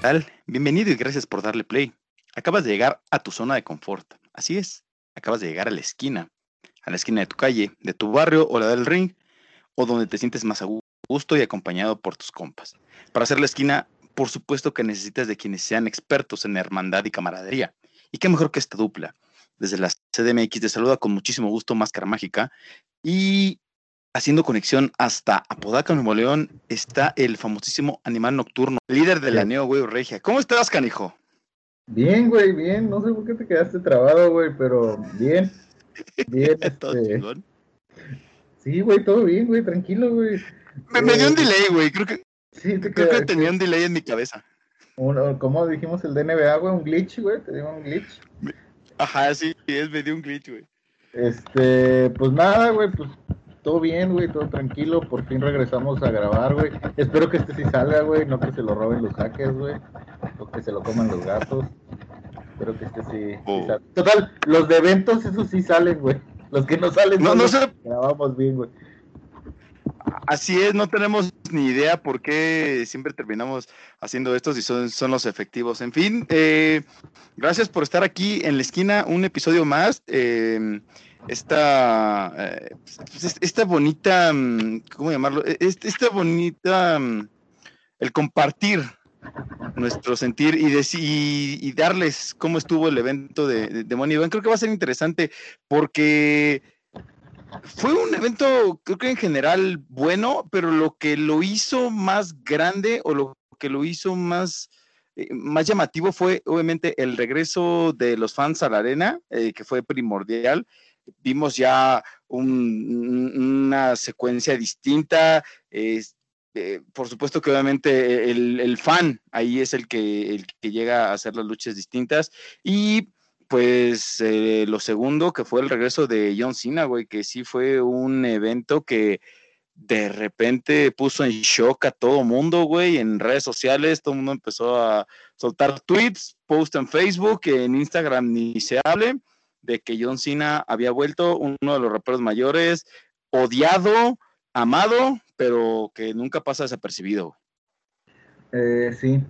Tal? Bienvenido y gracias por darle play. Acabas de llegar a tu zona de confort. Así es, acabas de llegar a la esquina, a la esquina de tu calle, de tu barrio o la del ring, o donde te sientes más a gusto y acompañado por tus compas. Para hacer la esquina, por supuesto que necesitas de quienes sean expertos en hermandad y camaradería. Y qué mejor que esta dupla. Desde la CDMX te saluda con muchísimo gusto Máscara Mágica y haciendo conexión hasta Apodaca, Nuevo León, está el famosísimo animal nocturno, líder de la. Neo Güey Regia. ¿Cómo estás, canijo? Bien, güey, bien. No sé por qué te quedaste trabado, güey, pero bien. Bien, Todo este. Sí, güey, todo bien, güey, tranquilo, güey. Me, me dio un Eh, delay, güey. Creo que, Sí, te creo que tenía un delay en mi cabeza. como dijimos el de NBA, güey, un glitch, güey, te digo un glitch. Ajá, sí, es, me dio un glitch, güey. Este, pues nada, güey, pues todo bien, güey, todo tranquilo. Por fin regresamos a grabar, güey. Espero que este sí salga, güey, no que se lo roben los hackers, güey, o que se lo coman los gatos. Espero que este sí, sí Oh. salga. Total, los de eventos, esos sí salen, güey. Los que no salen, No, no los que grabamos bien, güey. así es, no tenemos ni idea por qué siempre terminamos haciendo estos y son, son los efectivos. En fin, eh, gracias por estar aquí en la esquina, un episodio más. eh, esta, eh, pues, es- esta bonita, mm, ¿cómo llamarlo? E- es- Esta bonita, mm, el compartir nuestro sentir y, y, darles cómo estuvo el evento de, de. Creo que va a ser interesante porque fue un evento, creo que en general bueno, pero lo que lo hizo más grande o lo que lo hizo más, eh, más llamativo fue obviamente el regreso de los fans a la arena, eh, que fue primordial. Vimos ya un- una secuencia distinta. eh, por supuesto que obviamente el, el fan ahí es el que, el que llega a hacer las luchas distintas. Y pues eh, lo segundo, que fue el regreso de John Cena, güey, que sí fue un evento que de repente puso en shock a todo mundo, güey, en redes sociales, todo el mundo empezó a soltar tweets, post en Facebook, en Instagram ni se hable, de que John Cena había vuelto uno de los raperos mayores, odiado, amado, pero que nunca pasa desapercibido. Eh, sí,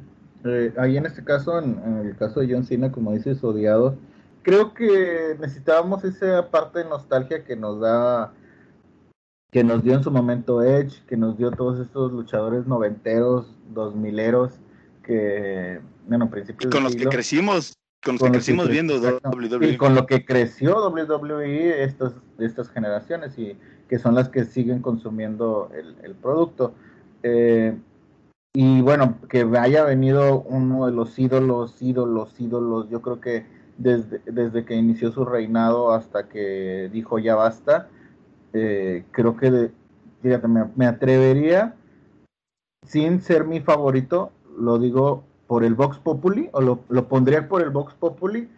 Eh, ahí en este caso, en, en el caso de John Cena, como dices, odiado, creo que necesitábamos esa parte de nostalgia que nos da, que nos dio en su momento Edge, que nos dio todos estos luchadores noventeros, dos mileros, que, bueno, principios Con del los que crecimos, con los Con que los crecimos cre- viendo. WWE. Y con lo que creció WWE estas, estas generaciones y que son las que siguen consumiendo el, el producto. Eh, y bueno, que haya venido uno de los ídolos, ídolos, ídolos, yo creo que desde, desde que inició su reinado hasta que dijo ya basta, eh, creo que, de- fíjate, me, me atrevería, sin ser mi favorito, lo digo por el Vox Populi, o lo, lo pondría por el Vox Populi,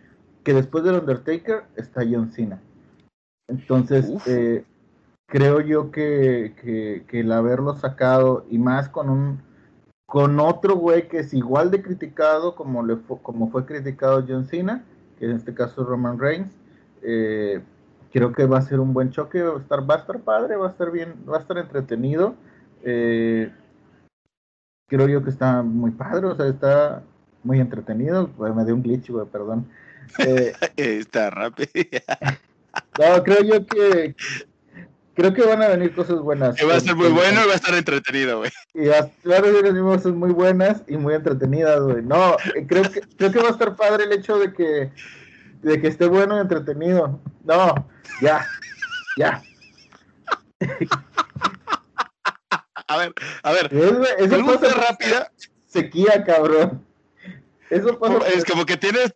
que después del Undertaker está John Cena. Entonces, eh, creo yo que, que, que el haberlo sacado, y más con un con otro güey que es igual de criticado como, le fu- como fue criticado John Cena, que en este caso es Roman Reigns, eh, creo que va a ser un buen choque, va a estar, va a estar padre, va a estar bien, va a estar entretenido. eh, creo yo que está muy padre, o sea, está muy entretenido. Pues, me dio un glitch, güey, perdón. Eh, Está rápido. no, creo yo que creo que van a venir cosas buenas. que va a ser muy Eh, bueno y va a estar entretenido, güey. Y va- van a venir cosas muy buenas y muy entretenidas, güey. No, eh, creo que creo que va a estar padre el hecho de que de que esté bueno y entretenido. No, ya, ya. A ver, a ver. Eso, eso pasa rápida. sequía, cabrón. Eso pasa Es como que tienes.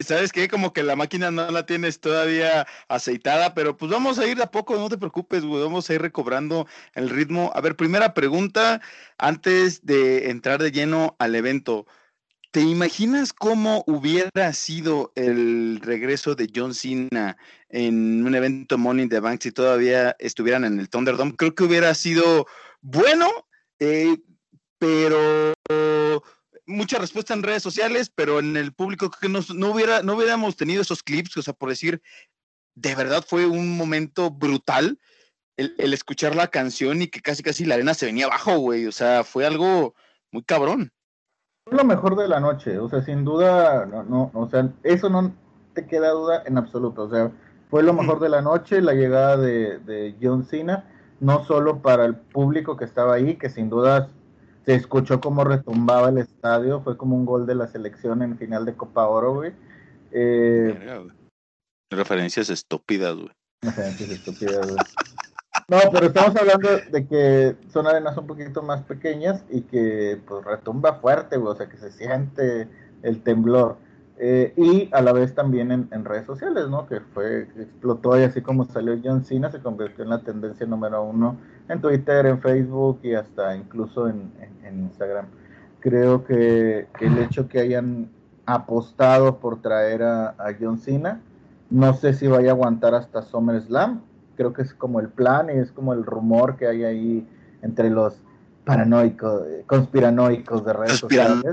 ¿sabes qué? Como que la máquina no la tienes todavía aceitada, pero pues vamos a ir de a poco, no te preocupes, güey, vamos a ir recobrando el ritmo. A ver, primera pregunta, antes de entrar de lleno al evento. ¿Te imaginas cómo hubiera sido el regreso de John Cena en un evento Money in the Bank si todavía estuvieran en el Thunderdome? Creo que hubiera sido bueno, eh, pero mucha respuesta en redes sociales, pero en el público que no, hubiera, no hubiéramos tenido esos clips, o sea, por decir, de verdad fue un momento brutal el, escuchar la canción y que casi casi la arena se venía abajo, güey, o sea, fue algo muy cabrón. Fue lo mejor de la noche, o sea, sin duda, no, no, o sea, eso no te queda duda en absoluto, o sea, fue lo mejor de la noche, la llegada de, de John Cena, no solo para el público que estaba ahí, que sin duda se escuchó como retumbaba el estadio, fue como un gol de la selección en final de Copa Oro, güey. Eh, Referencias estúpidas, güey. Referencias estúpidas, güey. No, pero estamos hablando de que son arenas un poquito más pequeñas y que pues retumba fuerte, güey, o sea que se siente el temblor. Eh, y a la vez también en, redes sociales, ¿no? Que fue, explotó y así como salió John Cena, se convirtió en la tendencia número uno en Twitter, en Facebook y hasta incluso en, Instagram. Creo que el hecho que hayan apostado por traer a, John Cena, no sé si vaya a aguantar hasta SummerSlam, creo que es como el plan y es como el rumor que hay ahí entre los paranoicos, conspiranoicos de redes sociales.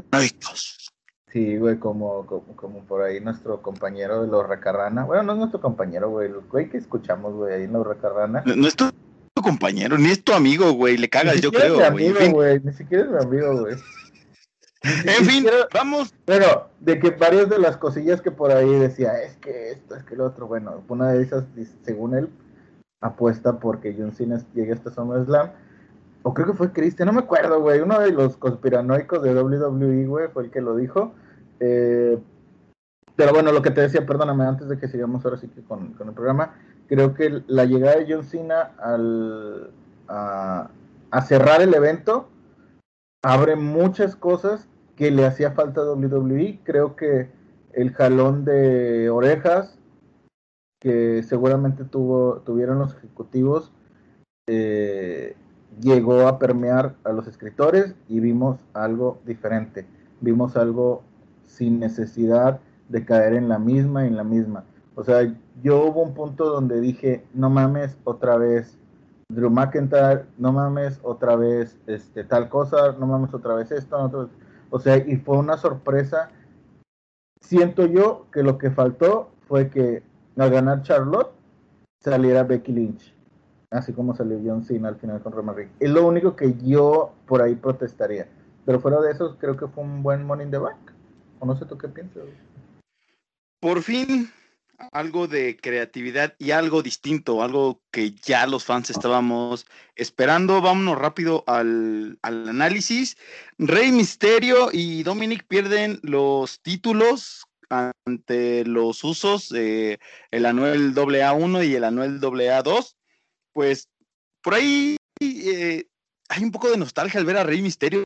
Sí, güey, como, como, por ahí nuestro compañero de los Recarrana. Bueno, no es nuestro compañero, güey, el güey que escuchamos, güey, ahí en los Recarrana. No, es tu compañero, ni es tu amigo, güey, le cagas, yo creo, güey. Ni siquiera es mi amigo, güey. en fin, vamos. Pero de que varias de las cosillas que por ahí decía, es que esto, es que lo otro, bueno, una de esas, según él, apuesta porque John Cena llegue hasta SummerSlam o creo que fue Cristian, no me acuerdo, güey, uno de los conspiranoicos de WWE, güey, fue el que lo dijo. Eh, pero bueno, lo que te decía, perdóname, antes de que sigamos ahora sí que con, el programa, creo que la llegada de John Cena al, a, cerrar el evento abre muchas cosas que le hacía falta a WWE. Creo que el jalón de orejas que seguramente tuvo, tuvieron los ejecutivos eh, llegó a permear a los escritores y vimos algo diferente. Vimos algo sin necesidad de caer en la misma en la misma. O sea, yo hubo un punto donde dije, no mames otra vez Drew McIntyre, no mames otra vez este, tal cosa, no mames otra vez esto, o sea, y fue una sorpresa. Siento yo que lo que faltó fue que al ganar Charlotte saliera Becky Lynch así como salió John Cena al final con Roman Reigns. Es lo único que yo por ahí protestaría. Pero fuera de eso, creo que fue un buen Money in the Bank. O no sé tú qué piensas. Por fin, algo de creatividad y algo distinto, algo que ya los fans estábamos esperando. Vámonos rápido al, análisis. Rey Misterio y Dominic pierden los títulos ante los usos, eh, el anuel AA1 y el anuel AA2 pues por ahí eh, hay un poco de nostalgia al ver a Rey Misterio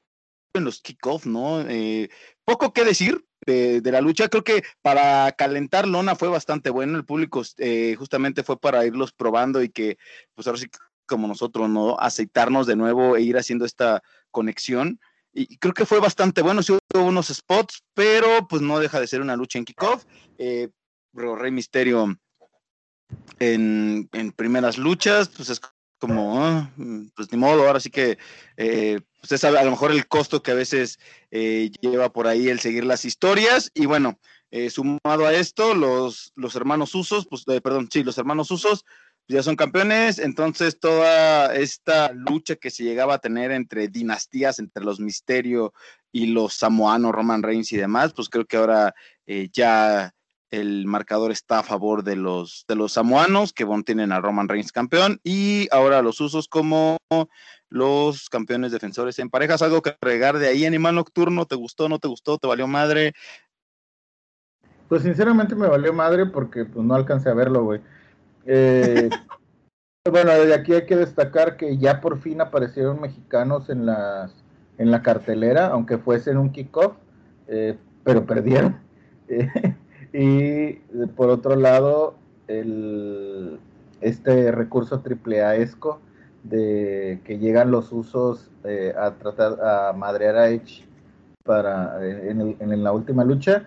en los kickoffs, ¿no? Eh, poco que decir de, la lucha. Creo que para calentar lona fue bastante bueno. El público eh, justamente fue para irlos probando y que, pues ahora sí, como nosotros, ¿no? Aceitarnos de nuevo e ir haciendo esta conexión. Y creo que fue bastante bueno. Sí hubo unos spots, pero pues no deja de ser una lucha en kickoff. Rey Misterio en, primeras luchas, pues es como, ah, pues ni modo, ahora sí que eh, usted sabe a lo mejor el costo que a veces eh, lleva por ahí el seguir las historias y bueno, eh, sumado a esto, los, los hermanos Usos, pues perdón, sí, los hermanos Usos ya son campeones, entonces toda esta lucha que se llegaba a tener entre dinastías, entre los Misterio y los samoanos, Roman Reigns y demás, pues creo que ahora ya el marcador está a favor de los, de los samoanos, que tienen a Roman Reigns campeón, y ahora los usos como los campeones defensores en parejas. ¿Algo que regar de ahí, Animal Nocturno? ¿Te gustó, no te gustó, te valió madre? Pues sinceramente me valió madre porque pues, no alcancé a verlo, güey. Eh, bueno, desde aquí hay que destacar que ya por fin aparecieron mexicanos en, las, en la cartelera, aunque fuese en un kickoff, eh, pero perdieron. Eh, Y por otro lado, el, este recurso triple esco de que llegan los usos eh, a tratar a madrear a Edge para, eh, en, la última lucha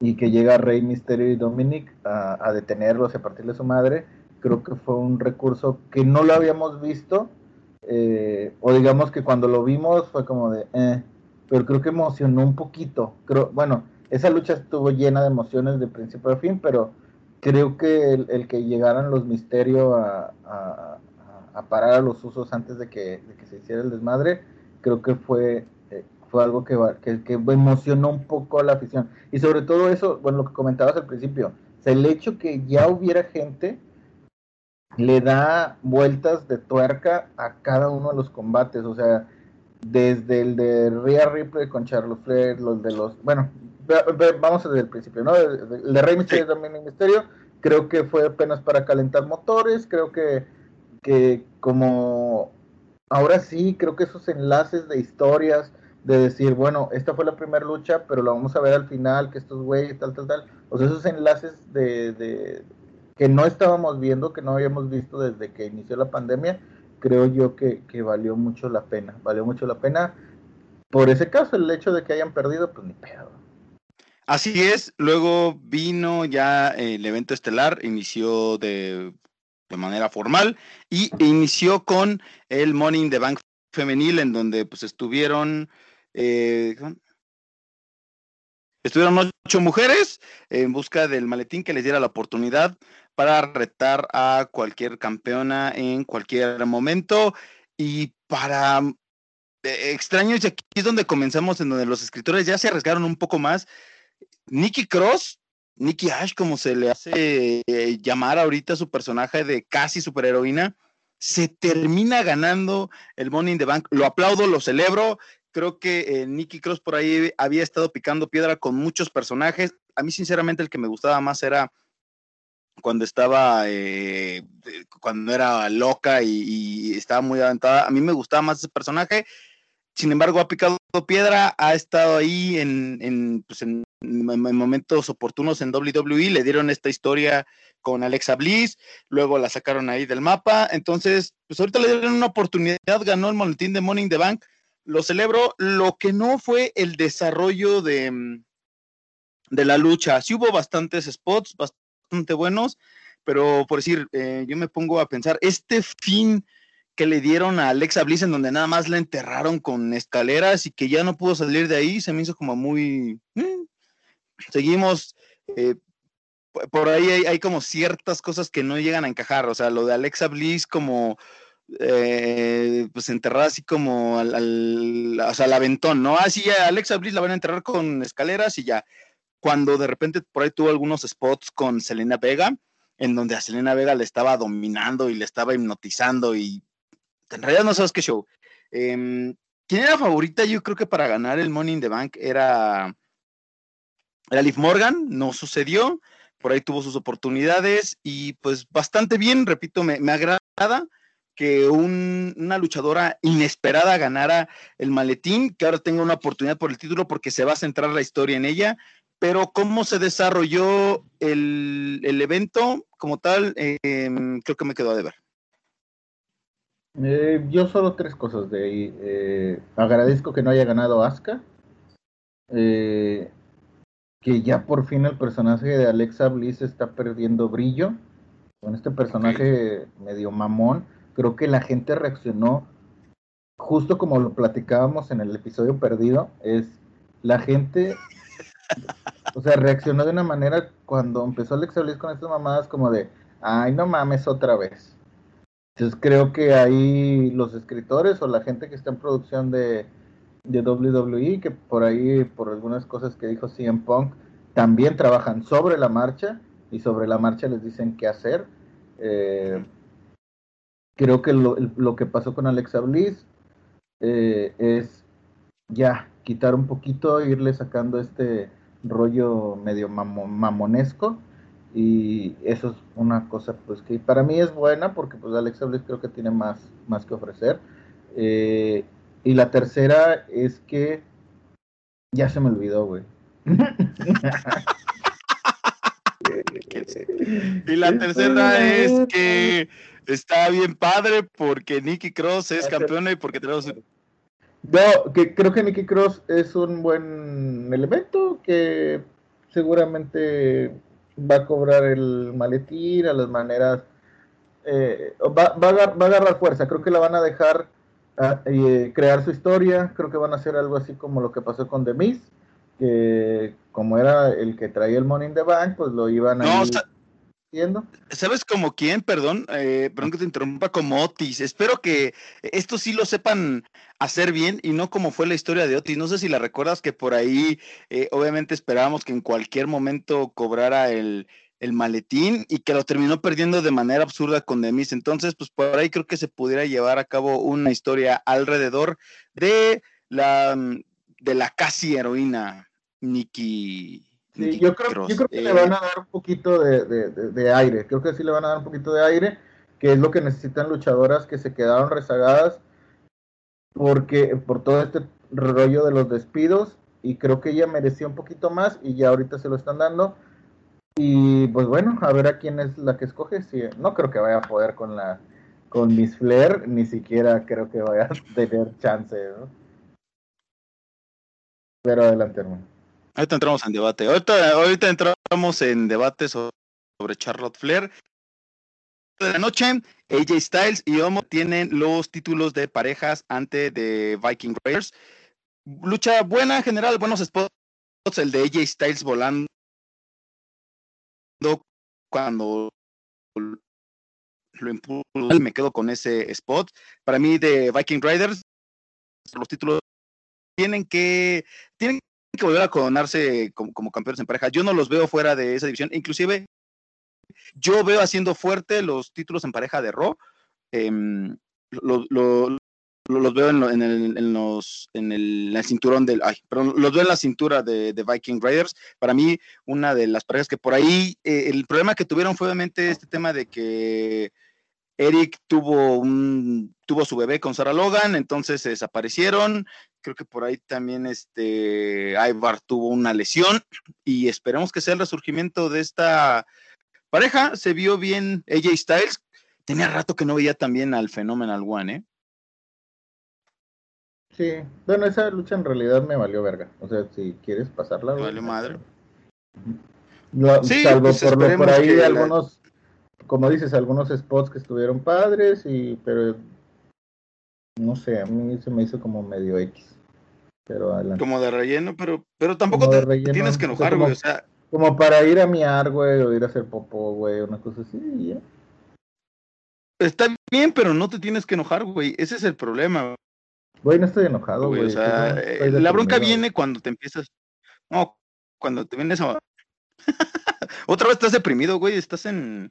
y que llega Rey Misterio y Dominic a, detenerlos y a partirle su madre, creo que fue un recurso que no lo habíamos visto, eh, o digamos que cuando lo vimos fue como de, eh, pero creo que emocionó un poquito. Creo, bueno, esa lucha estuvo llena de emociones de principio a fin, pero creo que el, que llegaran los misterios a, parar a los usos antes de que, se hiciera el desmadre, creo que fue, eh, fue algo que, que, emocionó un poco a la afición. Y sobre todo eso, bueno, lo que comentabas al principio, el hecho que ya hubiera gente le da vueltas de tuerca a cada uno de los combates, o sea, desde el de Rhea Ripley con Charles Flair, los de los, bueno, vamos desde el principio, ¿no? El de Rey Mysterio también en Misterio, creo que fue apenas para calentar motores, creo que, que como ahora sí, creo que esos enlaces de historias, de decir, bueno, esta fue la primera lucha, pero la vamos a ver al final, que estos güeyes, tal, tal, tal, o sea, esos enlaces de, de que no estábamos viendo, que no habíamos visto desde que inició la pandemia, creo yo que, valió mucho la pena, valió mucho la pena. Por ese caso, el hecho de que hayan perdido, pues ni pedo. Así es, luego vino ya el evento estelar, inició de, manera formal y inició con el Morning the Bank femenil, en donde pues estuvieron, eh, estuvieron ocho mujeres en busca del maletín que les diera la oportunidad para retar a cualquier campeona en cualquier momento y para eh, extraños, y aquí es donde comenzamos, en donde los escritores ya se arriesgaron un poco más. Nikki Cross, Nikki Ash, como se le hace eh, llamar ahorita su personaje de casi superheroína, se termina ganando el Money in the Bank. Lo aplaudo, lo celebro. Creo que eh, Nikki Cross por ahí había estado picando piedra con muchos personajes. A mí, sinceramente, el que me gustaba más era cuando estaba, eh, cuando era loca y, estaba muy aventada. A mí me gustaba más ese personaje. Sin embargo, ha picado piedra, ha estado ahí en, pues en, momentos oportunos en WWE. Le dieron esta historia con Alexa Bliss, luego la sacaron ahí del mapa. Entonces, pues ahorita le dieron una oportunidad, ganó el maletín de in the Bank. Lo celebro. Lo que no fue el desarrollo de, de la lucha. Sí hubo bastantes spots, bastante buenos, pero por decir, eh, yo me pongo a pensar, este fin que le dieron a Alexa Bliss en donde nada más la enterraron con escaleras y que ya no pudo salir de ahí, se me hizo como muy... Mm, seguimos, eh, por ahí hay, como ciertas cosas que no llegan a encajar, o sea, lo de Alexa Bliss como... Eh, pues enterrada así como al, o sea, aventón, ¿no? Así ah, Alexa Bliss la van a enterrar con escaleras y ya cuando de repente por ahí tuvo algunos spots con Selena Vega, en donde a Selena Vega le estaba dominando y le estaba hipnotizando y en realidad no sabes qué show. Em, ¿Quién era favorita? Yo creo que para ganar el Money in the Bank era, era Liv Morgan, no sucedió, por ahí tuvo sus oportunidades y pues bastante bien, repito, me, agrada que una luchadora inesperada ganara el maletín, que ahora tenga una oportunidad por el título porque se va a centrar la historia en ella pero cómo se desarrolló el, evento como tal, em, creo que me quedó a deber. Eh, yo solo tres cosas de ahí. Eh, agradezco que no haya ganado Asuka. Eh, que ya por fin el personaje de Alexa Bliss está perdiendo brillo. Con este personaje medio mamón. Creo que la gente reaccionó justo como lo platicábamos en el episodio perdido. Es la gente o sea, reaccionó de una manera cuando empezó Alexa Bliss con estas mamadas como de, ay, no mames otra vez. Entonces creo que ahí los escritores o la gente que está en producción de, de WWE, que por ahí, por algunas cosas que dijo CM Punk, también trabajan sobre la marcha y sobre la marcha les dicen qué hacer. Eh, creo que lo, que pasó con Alexa Bliss eh, es ya quitar un poquito, irle sacando este rollo medio mamonesco y eso es una cosa pues que para mí es buena porque pues Alexa Bliss creo que tiene más, más que ofrecer. Eh, y la tercera es que ya se me olvidó güey. Y la tercera es que está bien padre porque Nicky Cross es campeona y porque tenemos... Yo que creo que Nicky Cross es un buen elemento que seguramente va a cobrar el maletín a las maneras... Eh, va, va, a, va, a, agarrar fuerza, creo que la van a dejar uh, eh, crear su historia, creo que van a hacer algo así como lo que pasó con The Miz, que como era el que traía el Money in the Bank, pues lo iban a... No, ¿Sabes como quién? Perdón, eh, perdón que te interrumpa, como Otis. Espero que esto sí lo sepan hacer bien y no como fue la historia de Otis. No sé si la recuerdas que por ahí eh, obviamente esperábamos que en cualquier momento cobrara el, maletín y que lo terminó perdiendo de manera absurda con Demis. Entonces, pues por ahí creo que se pudiera llevar a cabo una historia alrededor de la, de la casi heroína Nikki yo, creo, yo creo que le van a dar un poquito de, aire, creo que sí le van a dar un poquito de aire, que es lo que necesitan luchadoras que se quedaron rezagadas porque por todo este rollo de los despidos y creo que ella merecía un poquito más y ya ahorita se lo están dando y pues bueno, a ver a quién es la que escoge, si, no creo que vaya a poder con la con Miss Flair, ni siquiera creo que vaya a tener chance, ¿no? Pero adelante, hermano. Ahorita entramos en debate. Ahorita, ahorita entramos en debate sobre Charlotte Flair. De la noche, AJ Styles y Omo tienen los títulos de parejas ante de Viking Raiders. Lucha buena en general, buenos spots. El de AJ Styles volando cuando lo impulso, me quedo con ese spot. Para mí, de Viking Raiders, los títulos tienen que, tienen que volver a coronarse como, campeones en pareja. Yo no los veo fuera de esa división. Inclusive, yo veo haciendo fuerte los títulos en pareja de Raw. Em, los veo en, el, los, en el, cinturón del. Ay, pero los veo en la cintura de, Viking Raiders. Para mí, una de las parejas que por ahí. Eh, el problema que tuvieron fue obviamente este tema de que Eric tuvo un tuvo su bebé con Sarah Logan, entonces se desaparecieron. Creo que por ahí también este Ivar tuvo una lesión y esperemos que sea el resurgimiento de esta pareja. Se vio bien AJ Styles. Tenía rato que no veía también al Phenomenal One, ¿eh? Sí, bueno, esa lucha en realidad me valió verga. O sea, si quieres pasarla. Me valió madre. sí, salvo pues por, por ahí algunos como dices, algunos spots que estuvieron padres, y pero no sé, a mí se me hizo como medio X. Pero Como de relleno, pero, pero tampoco te tienes que enojar, güey. O sea, como para ir a miar, güey, o ir a hacer popó, güey, una cosa así, ya. Está bien, pero no te tienes que enojar, güey. Ese es el problema. Güey, no estoy enojado, güey. O sea, eh, la bronca viene cuando te empiezas. No, cuando te vienes a. Otra vez estás deprimido, güey. Estás en.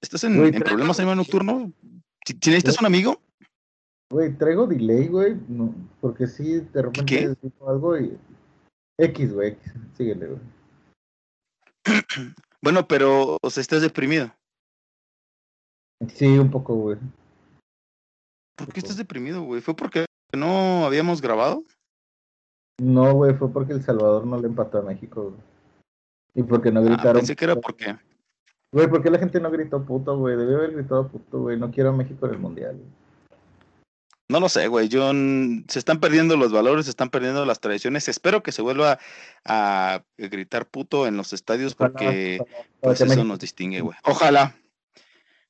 ¿Estás en, problemas en nocturno? ¿Si, necesitas un amigo? Güey, traigo delay, güey. No, porque sí, de repente digo algo y. X, güey, X. Síguele, güey. bueno, pero, o sea, estás deprimido. Sí, un poco, güey. ¿Por qué estás deprimido, güey? ¿Fue porque no habíamos grabado? No, güey, fue porque El Salvador no le empató a México, güey. Y porque no ah, gritaron. pensé que era porque. Güey, ¿por qué la gente no gritó puto, güey? Debió haber gritado puto, güey. No quiero a México en el mundial. No lo sé, güey. Yo se están perdiendo los valores, se están perdiendo las tradiciones. Espero que se vuelva a gritar puto en los estadios porque pues, eso nos distingue, güey. Ojalá.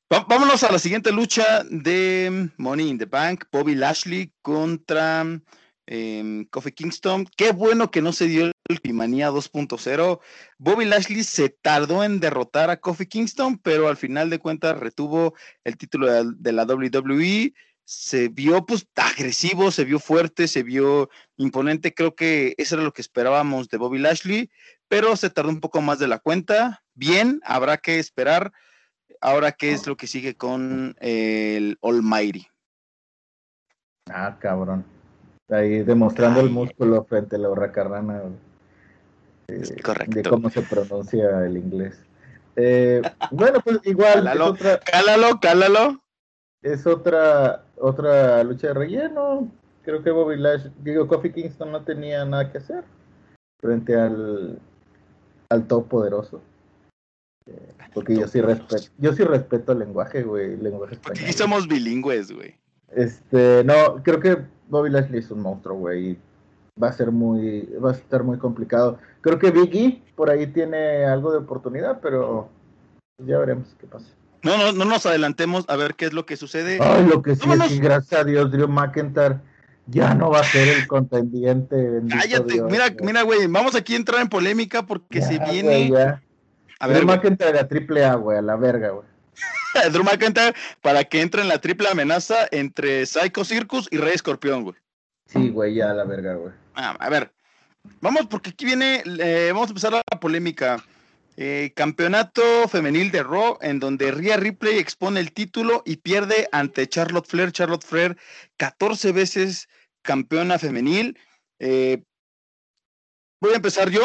vámonos a la siguiente lucha de Money in the Bank. Bobby Lashley contra eh, Kofi Kingston. Qué bueno que no se dio el Pimanía 2.0. Bobby Lashley se tardó en derrotar a Kofi Kingston, pero al final de cuentas retuvo el título de, la WWE. Se vio pues agresivo, se vio fuerte, se vio imponente. Creo que eso era lo que esperábamos de Bobby Lashley, pero se tardó un poco más de la cuenta. Bien, habrá que esperar. Ahora, ¿qué es lo que sigue con el Almighty? Ah, cabrón. Ahí demostrando el músculo frente a la hurracarrana. Eh, Correcto. De cómo se pronuncia el inglés. Eh, bueno, pues igual. Cálalo, es otra, cálalo, cálalo. Es otra, otra lucha de relleno. Creo que Bobby Lash, digo, Kofi Kingston no tenía nada que hacer frente al, al top poderoso. Porque yo sí respeto, yo sí respeto el lenguaje, güey, el lenguaje español. Porque aquí somos bilingües, güey. Este, no, creo que Bobby Lashley es un monstruo, güey. Va a ser muy, va a estar muy complicado. Creo que Biggie por ahí tiene algo de oportunidad, pero ya veremos qué pasa. No, no, no nos adelantemos a ver qué es lo que sucede. Ay, lo que sí es que gracias a Dios, Drew McIntyre ya no va a ser el contendiente. Cállate, mira, mira, güey, vamos aquí a entrar en polémica porque se viene. a ver, Drew McIntyre a triple A, güey, a la verga, güey. Drew McIntyre para que entre en la triple amenaza entre Psycho Circus y Rey Escorpión, güey. Sí, güey, ya a la verga, güey. Ah, a ver, vamos porque aquí viene, eh, vamos a empezar la polémica. Eh, campeonato femenil de Raw, en donde Rhea Ripley expone el título y pierde ante Charlotte Flair. Charlotte Flair, 14 veces campeona femenil. Eh, voy a empezar yo.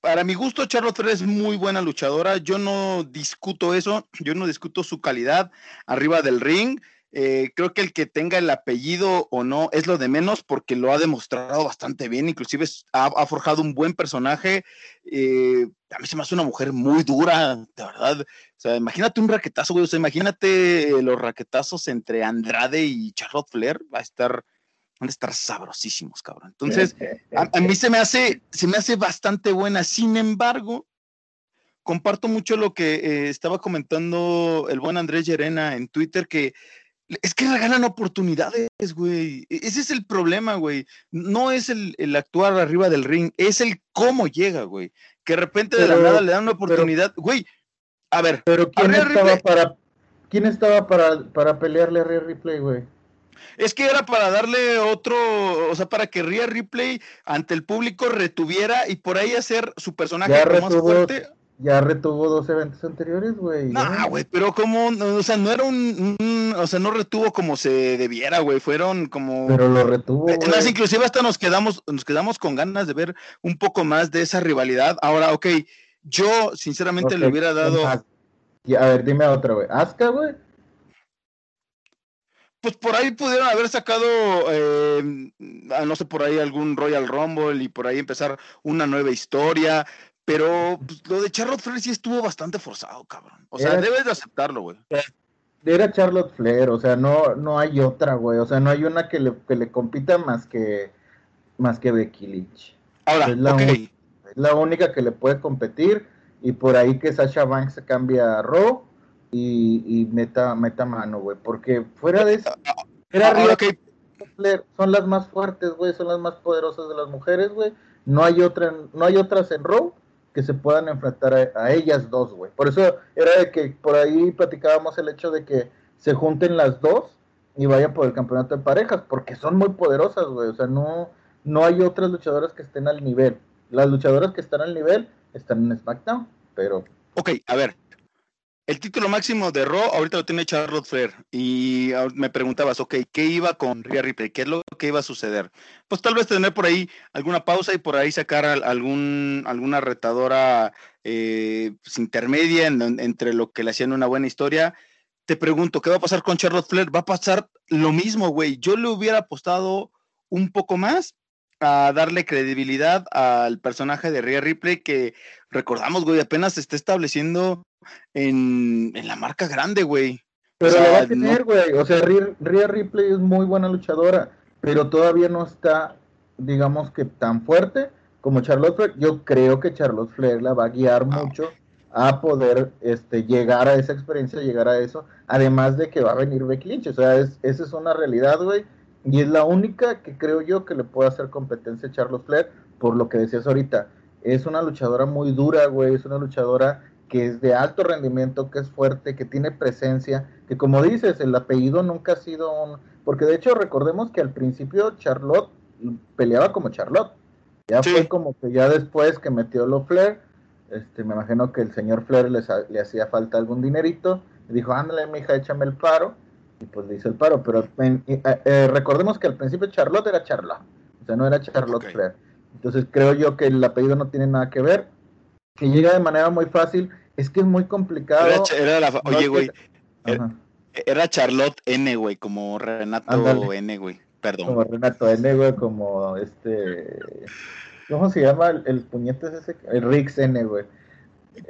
Para mi gusto, Charlotte Flair es muy buena luchadora. Yo no discuto eso. Yo no discuto su calidad arriba del ring. Eh, creo que el que tenga el apellido o no es lo de menos porque lo ha demostrado bastante bien, inclusive ha, forjado un buen personaje. Eh, a mí se me hace una mujer muy dura, de verdad. O sea, imagínate un raquetazo, güey. O sea, imagínate los raquetazos entre Andrade y Charlotte Flair. Va a estar, van a estar sabrosísimos, cabrón. Entonces, a, mí se me hace, se me hace bastante buena. Sin embargo, comparto mucho lo que eh, estaba comentando el buen Andrés Llerena en Twitter, que es que regalan oportunidades, güey. E-, ese es el problema, güey. No es el, actuar arriba del ring, es el cómo llega, güey. Que de repente de la nada le dan una oportunidad. güey, a ver. Pero ¿quién estaba, para, ¿quién estaba para, para pelearle a Rhea Ripley, güey? Es que era para darle otro, o sea, para que Rhea Ripley ante el público retuviera y por ahí hacer su personaje más fuerte ya retuvo dos eventos anteriores, güey. No, güey, pero como, o sea, no era un, o sea, no retuvo como se debiera, güey, fueron como... Pero lo retuvo, eh, Más, inclusive hasta nos quedamos, nos quedamos con ganas de ver un poco más de esa rivalidad. Ahora, ok, yo sinceramente le hubiera dado... a ver, dime otra, güey. ¿Asca, güey? Pues por ahí pudieron haber sacado, eh, no sé, por ahí algún Royal Rumble y por ahí empezar una nueva historia. Pero pues, lo de Charlotte Flair sí estuvo bastante forzado, cabrón. O sea, debes de aceptarlo, güey. Era Charlotte Flair, o sea, no, no hay otra, güey. O sea, no hay una que le, que le compita más que, más que Becky Lynch. Ahora, es la, es la única que le puede competir. Y por ahí que Sasha Banks se cambia a Raw y, y meta, meta mano, güey. Porque fuera de eso, ah, ah, era Ahora, Flair, son las más fuertes, güey, son las más poderosas de las mujeres, güey. No hay otra, no hay otras en Raw que se puedan enfrentar a, ellas dos, güey. Por eso era de que por ahí platicábamos el hecho de que se junten las dos y vayan por el campeonato de parejas, porque son muy poderosas, güey. O sea, no, no hay otras luchadoras que estén al nivel. Las luchadoras que están al nivel están en SmackDown, pero... Ok, a ver, el título máximo de Raw ahorita lo tiene Charlotte Flair y me preguntabas, ok, ¿qué iba con Rhea Ripley? ¿Qué es lo que iba a suceder? Pues tal vez tener por ahí alguna pausa y por ahí sacar algún, alguna retadora eh, pues, intermedia entre lo que le hacían una buena historia. Te pregunto, ¿qué va a pasar con Charlotte Flair? Va a pasar lo mismo, güey. Yo le hubiera apostado un poco más a darle credibilidad al personaje de Rhea Ripley que recordamos, güey, apenas se está estableciendo en, la marca grande, güey. Pero lo va a tener, güey. O sea, Rhea Ripley es muy buena luchadora, pero todavía no está, digamos que tan fuerte como Charlotte Flair. Yo creo que Charlotte Flair la va a guiar ah. mucho a poder este, llegar a esa experiencia, llegar a eso. Además de que va a venir Becky Lynch. O sea, es, esa es una realidad, güey. Y es la única que creo yo que le puede hacer competencia a Charlotte Flair, por lo que decías ahorita. Es una luchadora muy dura, güey. Es una luchadora que es de alto rendimiento, que es fuerte, que tiene presencia, que como dices, el apellido nunca ha sido un... Porque de hecho recordemos que al principio Charlotte peleaba como Charlotte. Ya fue como que ya después que metió lo Flair, este, me imagino que el señor Flair le hacía falta algún dinerito, y dijo, ándale, mija, échame el paro, y pues le hizo el paro. Pero eh, eh, recordemos que al principio Charlotte era Charlotte, o sea, no era Charlotte Flair. Entonces creo yo que el apellido no tiene nada que ver que llega de manera muy fácil, es que es muy complicado. oye, güey, era, Charlotte N, güey, como Renato N, güey, perdón. Como Renato N, güey, como este... ¿Cómo se llama el, puñete ese? El Rix N, güey.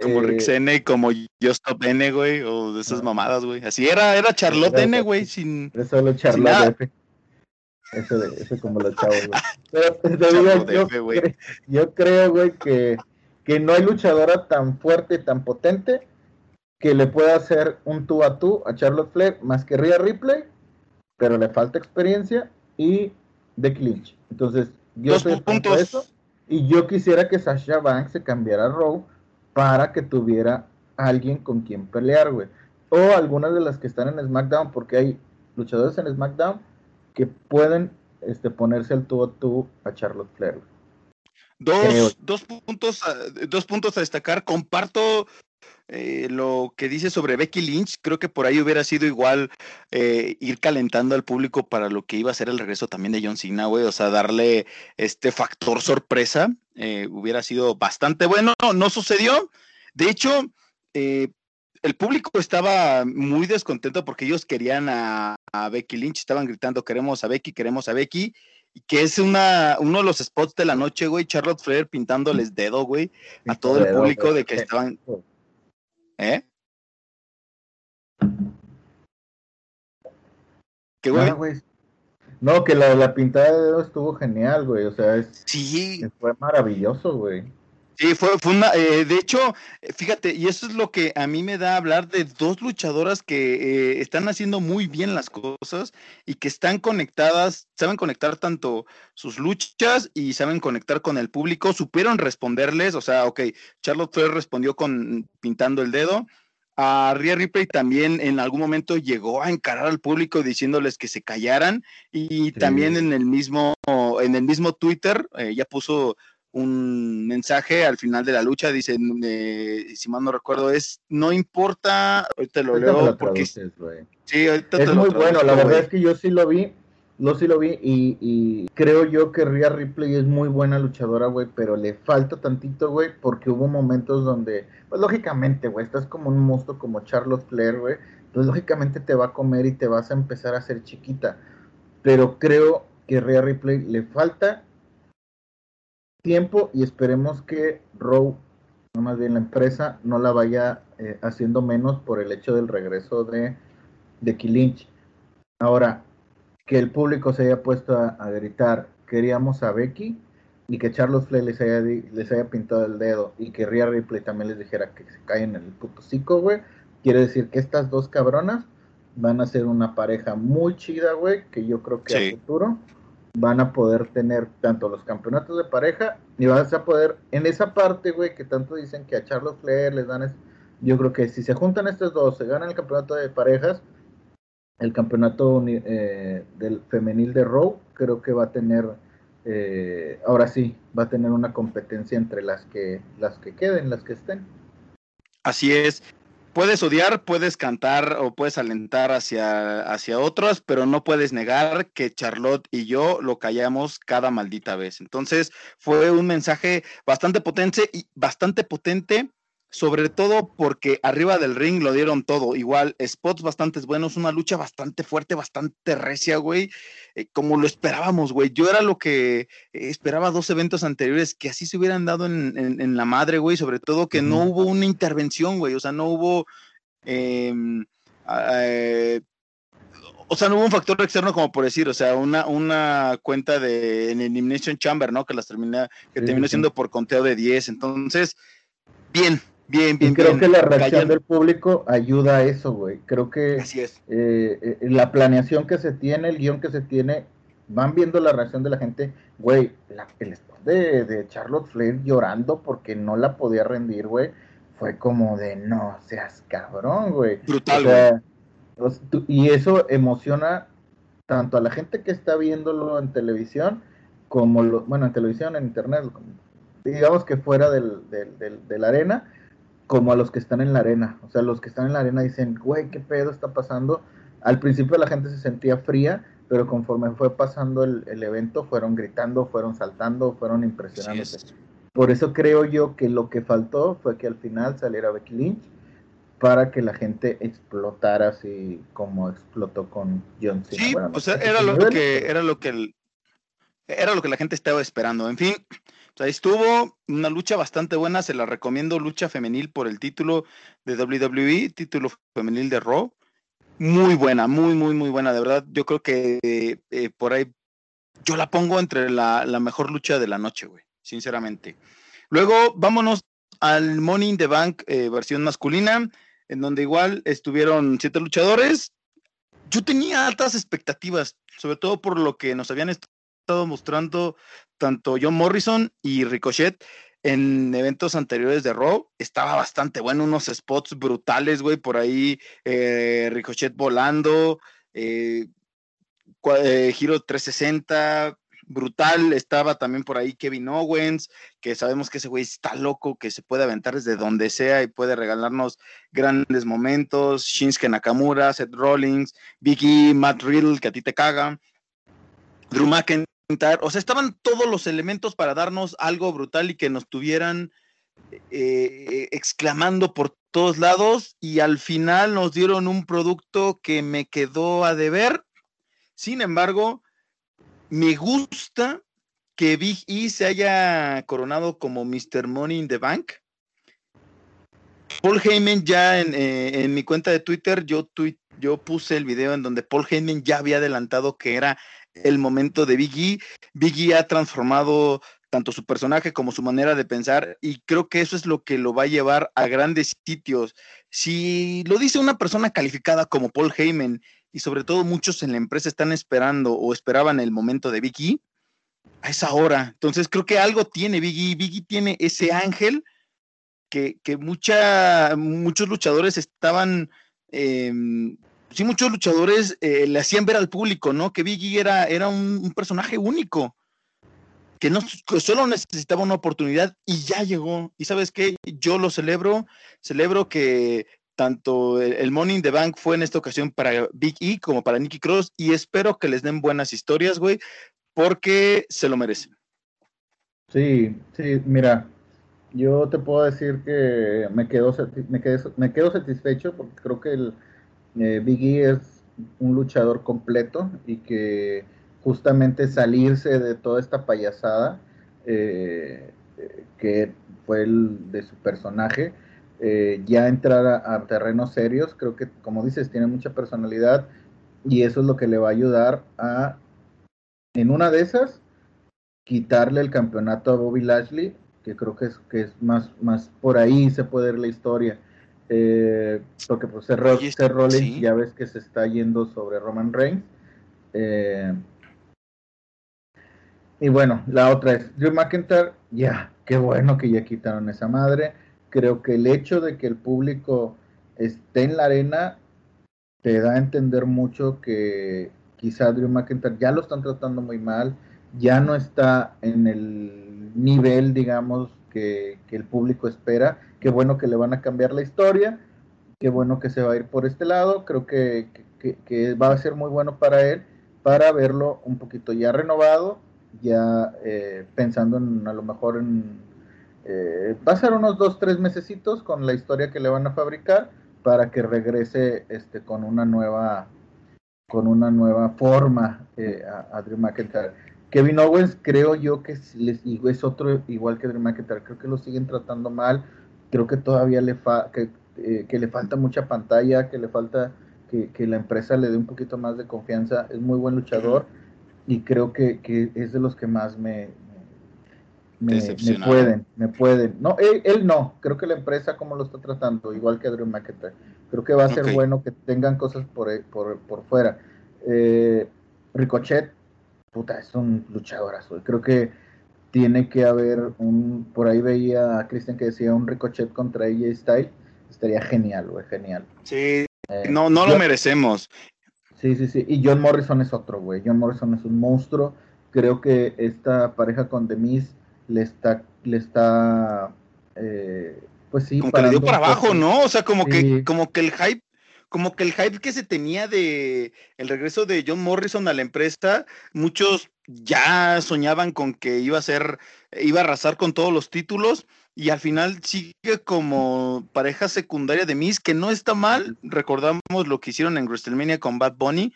Como Eh, Rix N, como Stop N, güey, o de esas Ah. mamadas, güey. Así era, era Charlotte Era N, güey, sin... Es solo. Charlotte F. Eso, de, eso como los chavos, güey. Pero te digo, Charlotte yo, F, güey. cre- yo creo, güey, que, que no hay luchadora tan fuerte, tan potente, que le pueda hacer un tú a tú a Charlotte Flair, más que Rhea Ripley, pero le falta experiencia, y Becky Lynch. Entonces, yo Dos estoy puntos. eso, y yo quisiera que Sasha Banks se cambiara a Raw para que tuviera alguien con quien pelear, güey. O algunas de las que están en SmackDown, porque hay luchadores en SmackDown que pueden este, ponerse el tú a tú a Charlotte Flair. Dos, dos puntos, a, dos puntos a destacar. Comparto eh, lo que dice sobre Becky Lynch. Creo que por ahí hubiera sido igual eh, ir calentando al público para lo que iba a ser el regreso también de John Cena, güey. O sea, darle este factor sorpresa. eh, hubiera sido bastante bueno. No, no sucedió. De hecho, el público estaba muy descontento porque ellos querían a, a Becky Lynch. Estaban gritando, queremos a Becky, queremos a Becky que es una, uno de los spots de la noche, güey, Charlotte Flair pintándoles dedo, güey, a todo el público de que estaban, ¿eh? ¿Qué, güey? Ah, güey. No, que la, la pintada de dedo estuvo genial, güey. O sea, es, Sí, fue maravilloso, güey. Sí, fue, fue una, eh, de hecho, fíjate, y eso es lo que a mí me da a hablar de dos luchadoras que eh, están haciendo muy bien las cosas y que están conectadas, saben conectar tanto sus luchas y saben conectar con el público, supieron responderles, o sea, ok, Charlotte Flair respondió con pintando el dedo. A Rhea Ripley también en algún momento llegó a encarar al público diciéndoles que se callaran y también en el mismo en el mismo Twitter eh, ya puso un mensaje al final de la lucha dice eh, si mal no recuerdo es no importa ahorita lo Ahorita leo lo porque traduces, sí ahorita te Es lo muy bueno, la verdad es que yo sí lo vi, lo sí lo vi y, y creo yo que Rhea Ripley es muy buena luchadora, güey, pero le falta tantito, güey, porque hubo momentos donde, pues lógicamente, güey, estás como un monstruo como Charlotte Flair, güey, pues lógicamente te va a comer y te vas a empezar a hacer chiquita, pero creo que Rhea Ripley le falta tiempo y esperemos que no más bien la empresa, no la vaya eh, haciendo menos por el hecho del regreso de, de Becky Lynch. Ahora, que el público se haya puesto a, a gritar, queríamos a Becky, y que Charles Flair les haya, les haya pintado el dedo, y que Rhea Ripley también les dijera que se caen en el puto cico, güey, quiere decir que estas dos cabronas van a ser una pareja muy chida, güey, que yo creo que Sí. a futuro van a poder tener tanto los campeonatos de pareja y vas a poder, en esa parte, güey, que tanto dicen que a Charles Flair les dan, es- yo creo que si se juntan estos dos, se ganan el campeonato de parejas, el campeonato eh, del femenil de Raw, creo que va a tener, eh, ahora sí, va a tener una competencia entre las que, las que queden, las que estén. Así es. Puedes odiar, puedes cantar o puedes alentar hacia, hacia otros, pero no puedes negar que Charlotte y yo lo callamos cada maldita vez. Entonces fue un mensaje bastante potente y bastante potente, sobre todo porque arriba del ring lo dieron todo. Igual, spots bastante buenos, una lucha bastante fuerte, bastante recia, güey, eh, como lo esperábamos, güey. Yo era lo que eh, esperaba dos eventos anteriores que así se hubieran dado en, en- en la madre, güey, sobre todo que no hubo una intervención, güey, o sea, no hubo... em, eh, o sea, no hubo un factor externo como por decir, o sea, una, una cuenta de en Elimination Chamber, ¿no? Que las termina, que Sí, terminó sí. siendo por conteo de 10. Entonces, bien, bien, Y creo bien. que la reacción del público ayuda a eso, güey. Creo que Así es. eh, eh, la planeación que se tiene, el guion que se tiene, van viendo la reacción de la gente. Güey, la- el spot de, de Charlotte Flair llorando porque no la podía rendir, güey, fue como de no seas cabrón, güey. Brutal, O sea, o sea, tú- y eso emociona tanto a la gente que está viéndolo en televisión, como lo, bueno, en televisión, en internet, digamos que fuera del, del- del- de la arena, como a los que están en la arena. O sea, los que están en la arena dicen, güey, ¿qué pedo está pasando? Al principio la gente se sentía fría, pero conforme fue pasando el, el evento, fueron gritando, fueron saltando, fueron impresionándose. es. Por eso creo yo que lo que faltó fue que al final saliera Becky Lynch para que la gente explotara así como explotó con John Cena. Sí, Bueno, no o sea, si era lo nivel, que, era lo que el- era lo que la gente estaba esperando. En fin, O sea, estuvo una lucha bastante buena, se la recomiendo, lucha femenil por el título de WWE, título femenil de Raw. Muy buena, muy, muy, muy buena, de verdad. Yo creo que eh, por ahí yo la pongo entre la, mejor lucha de la noche, güey, sinceramente. Luego, vámonos al Money in the Bank eh, versión masculina, en donde igual estuvieron siete luchadores. Yo tenía altas expectativas, sobre todo por lo que nos habían estado mostrando tanto John Morrison y Ricochet en eventos anteriores de Raw. Estaba bastante bueno, unos spots brutales, güey, por ahí eh, Ricochet volando, eh, eh, Giro 360, brutal. Estaba también por ahí Kevin Owens, que sabemos que ese güey está loco, que se puede aventar desde donde sea y puede regalarnos grandes momentos. Shinsuke Nakamura, Seth Rollins, Vicky, Matt Riddle, que a ti te caga. Drew McIntyre. O sea, estaban todos los elementos para darnos algo brutal y que nos tuvieran eh, exclamando por todos lados. Y al final nos dieron un producto que me quedó a deber sin embargo, me gusta que Big E se haya coronado como Mr. Money in the Bank. Paul Heyman ya eh, en, mi cuenta de Twitter, yo, yo puse el video en donde Paul Heyman ya había adelantado que era el momento de Big E. Big E ha transformado tanto su personaje como su manera de pensar y creo que eso es lo que lo va a llevar a grandes sitios. Si lo dice una persona calificada como Paul Heyman y sobre todo muchos en la empresa están esperando o esperaban el momento de Vicky a esa hora. Entonces creo que algo tiene Vicky. Vicky tiene ese ángel que, que muchos luchadores estaban, em, sí, muchos luchadores eh, le hacían ver al público, ¿no? Que Vicky era, era un, personaje único. Que, no, solo necesitaba una oportunidad y ya llegó. Y sabes qué, yo lo celebro, celebro que tanto el Money in the Bank fue en esta ocasión para Big E como para Nicky Cross y espero que les den buenas historias, güey, porque se lo merecen. Sí, sí, mira, yo te puedo decir que me quedo, me me quedo satisfecho porque creo que el eh, Big E es un luchador completo y que justamente salirse de toda esta payasada eh, eh, que fue el de su personaje, ya entrar a, terrenos serios. Creo que, como dices, tiene mucha personalidad y eso es lo que le va a ayudar a, en una de esas, quitarle el campeonato a Bobby Lashley, que creo que es, que es más, más por ahí se puede ver la historia. Eh, porque pues Seth, Rollins ya ves que se está yendo sobre Roman Reigns. Eh, y bueno, la otra es Drew McIntyre, ya, qué bueno que ya quitaron esa madre creo que el hecho de que el público esté en la arena te da a entender mucho que quizá Drew McIntyre ya lo están tratando muy mal, ya no está en el nivel, digamos, que, el público espera. Qué bueno que le van a cambiar la historia, qué bueno que se va a ir por este lado, creo que, va a ser muy bueno para él, para verlo un poquito ya renovado, ya eh, pensando en a lo mejor en eh, a unos dos, tres mesecitos con la historia que le van a fabricar para que regrese este, con una nueva con una nueva forma eh, a, Drew McIntyre. Kevin Owens creo yo que es otro igual que Drew McIntyre, creo que lo siguen tratando mal, creo que todavía le fa que, eh, que, le falta mucha pantalla, que le falta que, que, la empresa le dé un poquito más de confianza, es muy buen luchador y creo que, que es de los que más me, me, pueden, me pueden. No, él, no, creo que la empresa como lo está tratando, igual que Drew McIntyre. Creo que va a ser bueno que tengan cosas por, por, por fuera. Eh, Ricochet, puta, es un luchadorazo. Creo que tiene que haber un, por ahí veía a Christian que decía un Ricochet contra AJ Styles, estaría genial, güey, genial. Sí, eh, no, no lo merecemos. Sí, sí, sí, y John Morrison es otro, güey, John Morrison es un monstruo, creo que esta pareja con Demis le está, le está, eh, pues sí. Como que le dio para abajo, ¿no? O sea, como que, como que el hype, como que el hype que se tenía de el regreso de John Morrison a la empresa, muchos ya soñaban con que iba a ser, iba a arrasar con todos los títulos y al final sigue como pareja secundaria de Miss, que no está mal. Recordamos lo que hicieron en WrestleMania con Bad Bunny,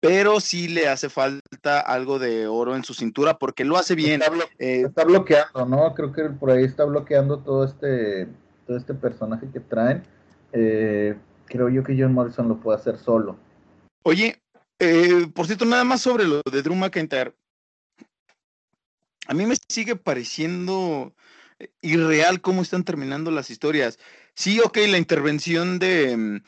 pero sí le hace falta algo de oro en su cintura porque lo hace bien. Eh, está, bloqueando, ¿no? Creo que por ahí está bloqueando todo este, todo este personaje que traen. Eh, creo yo que John Morrison lo puede hacer solo. Oye, eh, por cierto, nada más sobre lo de Drew McIntyre. A mí me sigue pareciendo irreal cómo están terminando las historias. Sí, ok, la intervención de mm,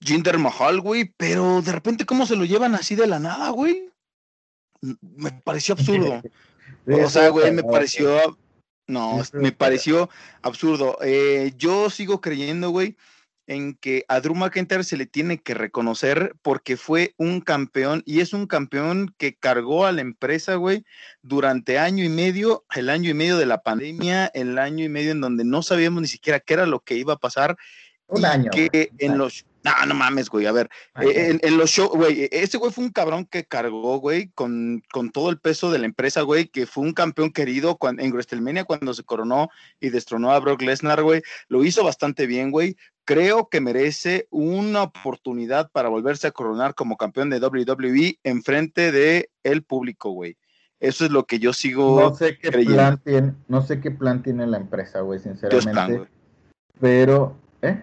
Jinder Mahal, güey, pero de repente cómo se lo llevan así de la nada, güey. Me pareció absurdo. o sea, güey, me pareció... No, me pareció absurdo. Eh, yo sigo creyendo, güey, en que a Drew McIntyre se le tiene que reconocer porque fue un campeón y es un campeón que cargó a la empresa, güey, durante año y medio, el año y medio de la pandemia, el año y medio en donde no sabíamos ni siquiera qué era lo que iba a pasar. Un año. Que en los no, no mames, güey. A ver, eh, en, los shows, güey, ese güey fue un cabrón que cargó, güey, con, con, todo el peso de la empresa, güey, que fue un campeón querido en WrestleMania cuando se coronó y destronó a Brock Lesnar, güey. Lo hizo bastante bien, güey. Creo que merece una oportunidad para volverse a coronar como campeón de WWE en frente de el público, güey. Eso es lo que yo sigo. No sé qué plan tiene, no sé qué plan tiene la empresa, güey, sinceramente. pero, ¿eh?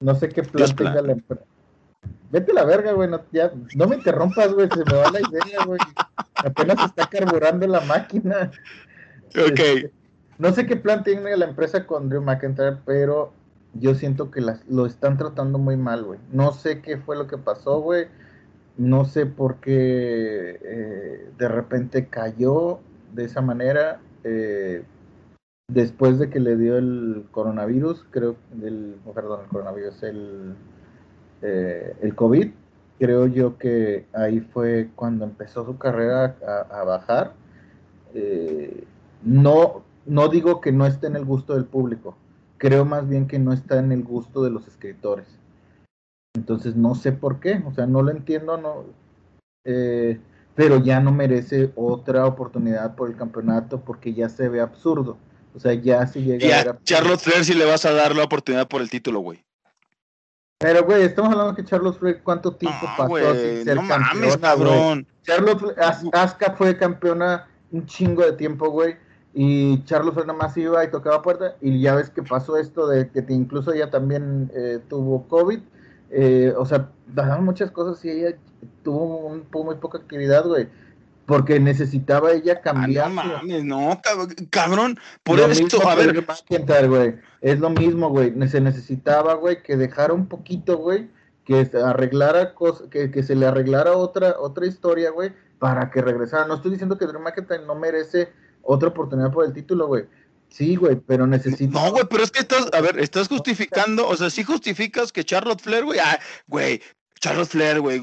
No sé qué plan tenga la empresa. Vete a la verga, güey. No, ya, no me interrumpas, güey. Se me va la idea, güey. Apenas está carburando la máquina. Ok. Este, no sé qué plan tiene la empresa con Drew McIntyre, pero yo siento que las, lo están tratando muy mal, güey. No sé qué fue lo que pasó, güey. No sé por qué eh, de repente cayó de esa manera. Eh, después de que le dio el coronavirus, creo, oh, perdón, el coronavirus, el, eh, el COVID, creo yo que ahí fue cuando empezó su carrera a, bajar. Eh, no, no digo que no esté en el gusto del público, creo más bien que no está en el gusto de los escritores. Entonces no sé por qué, o sea, no lo entiendo, no, eh, pero ya no merece otra oportunidad por el campeonato porque ya se ve absurdo. O sea, ya si llega a, Charlotte Flair si le vas a dar la oportunidad por el título, güey. Pero, güey, estamos hablando que Charlotte Flair, ¿cuánto tiempo pasó sin ser no mames, cabrón. Charlotte Asuka fue campeona un chingo de tiempo, güey. Y Charlotte Flair nada más iba y tocaba puerta. Y ya ves que pasó esto de que incluso ella también eh, tuvo COVID. Eh, o sea, pasaron muchas cosas y ella tuvo un, muy poca actividad, güey porque necesitaba ella ah, cambiar. no mames, no, cabrón, por esto, a ver. Es lo mismo, güey. Se necesitaba, güey, que dejara un poquito, güey, que se arreglara que, que se le arreglara otra, otra historia, güey, para que regresara. No estoy diciendo que Drew McIntyre no merece otra oportunidad por el título, güey. Sí, güey, pero necesito. No, güey, pero es que estás, a ver, estás justificando, o sea, sí justificas que Charlotte Flair, güey, ah, güey, Charlotte Flair, güey,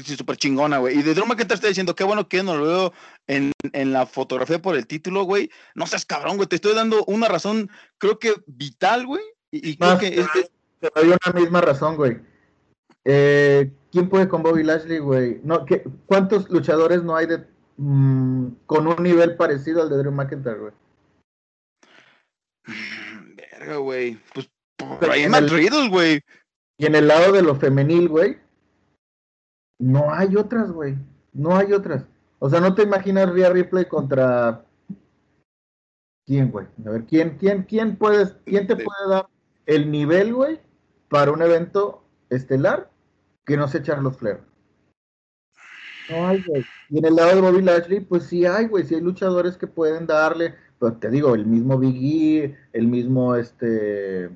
súper chingona, güey. Y de Drew te está diciendo, qué bueno que no lo veo en, la fotografía por el título, güey. No seas cabrón, güey. Te estoy dando una razón, creo que vital, güey. Y, creo que Te doy una misma razón, güey. Eh, ¿Quién puede con Bobby Lashley, güey? No, ¿Cuántos luchadores no hay de mm, con un nivel parecido al de Drew McIntyre, güey? Verga, güey. Pues por ahí en güey. Y en el lado de lo femenil, güey, no hay otras, güey. No hay otras. O sea, no te imaginas Rhea Ripley contra quién, güey. A ver, ¿quién, quién, quién puedes, quién te puede dar el nivel, güey, para un evento estelar que no sea Charlotte Flair? No hay, güey. Y en el lado de Bobby Lashley, pues sí hay, güey. Sí hay luchadores que pueden darle, pero te digo, el mismo Big E, el mismo, este,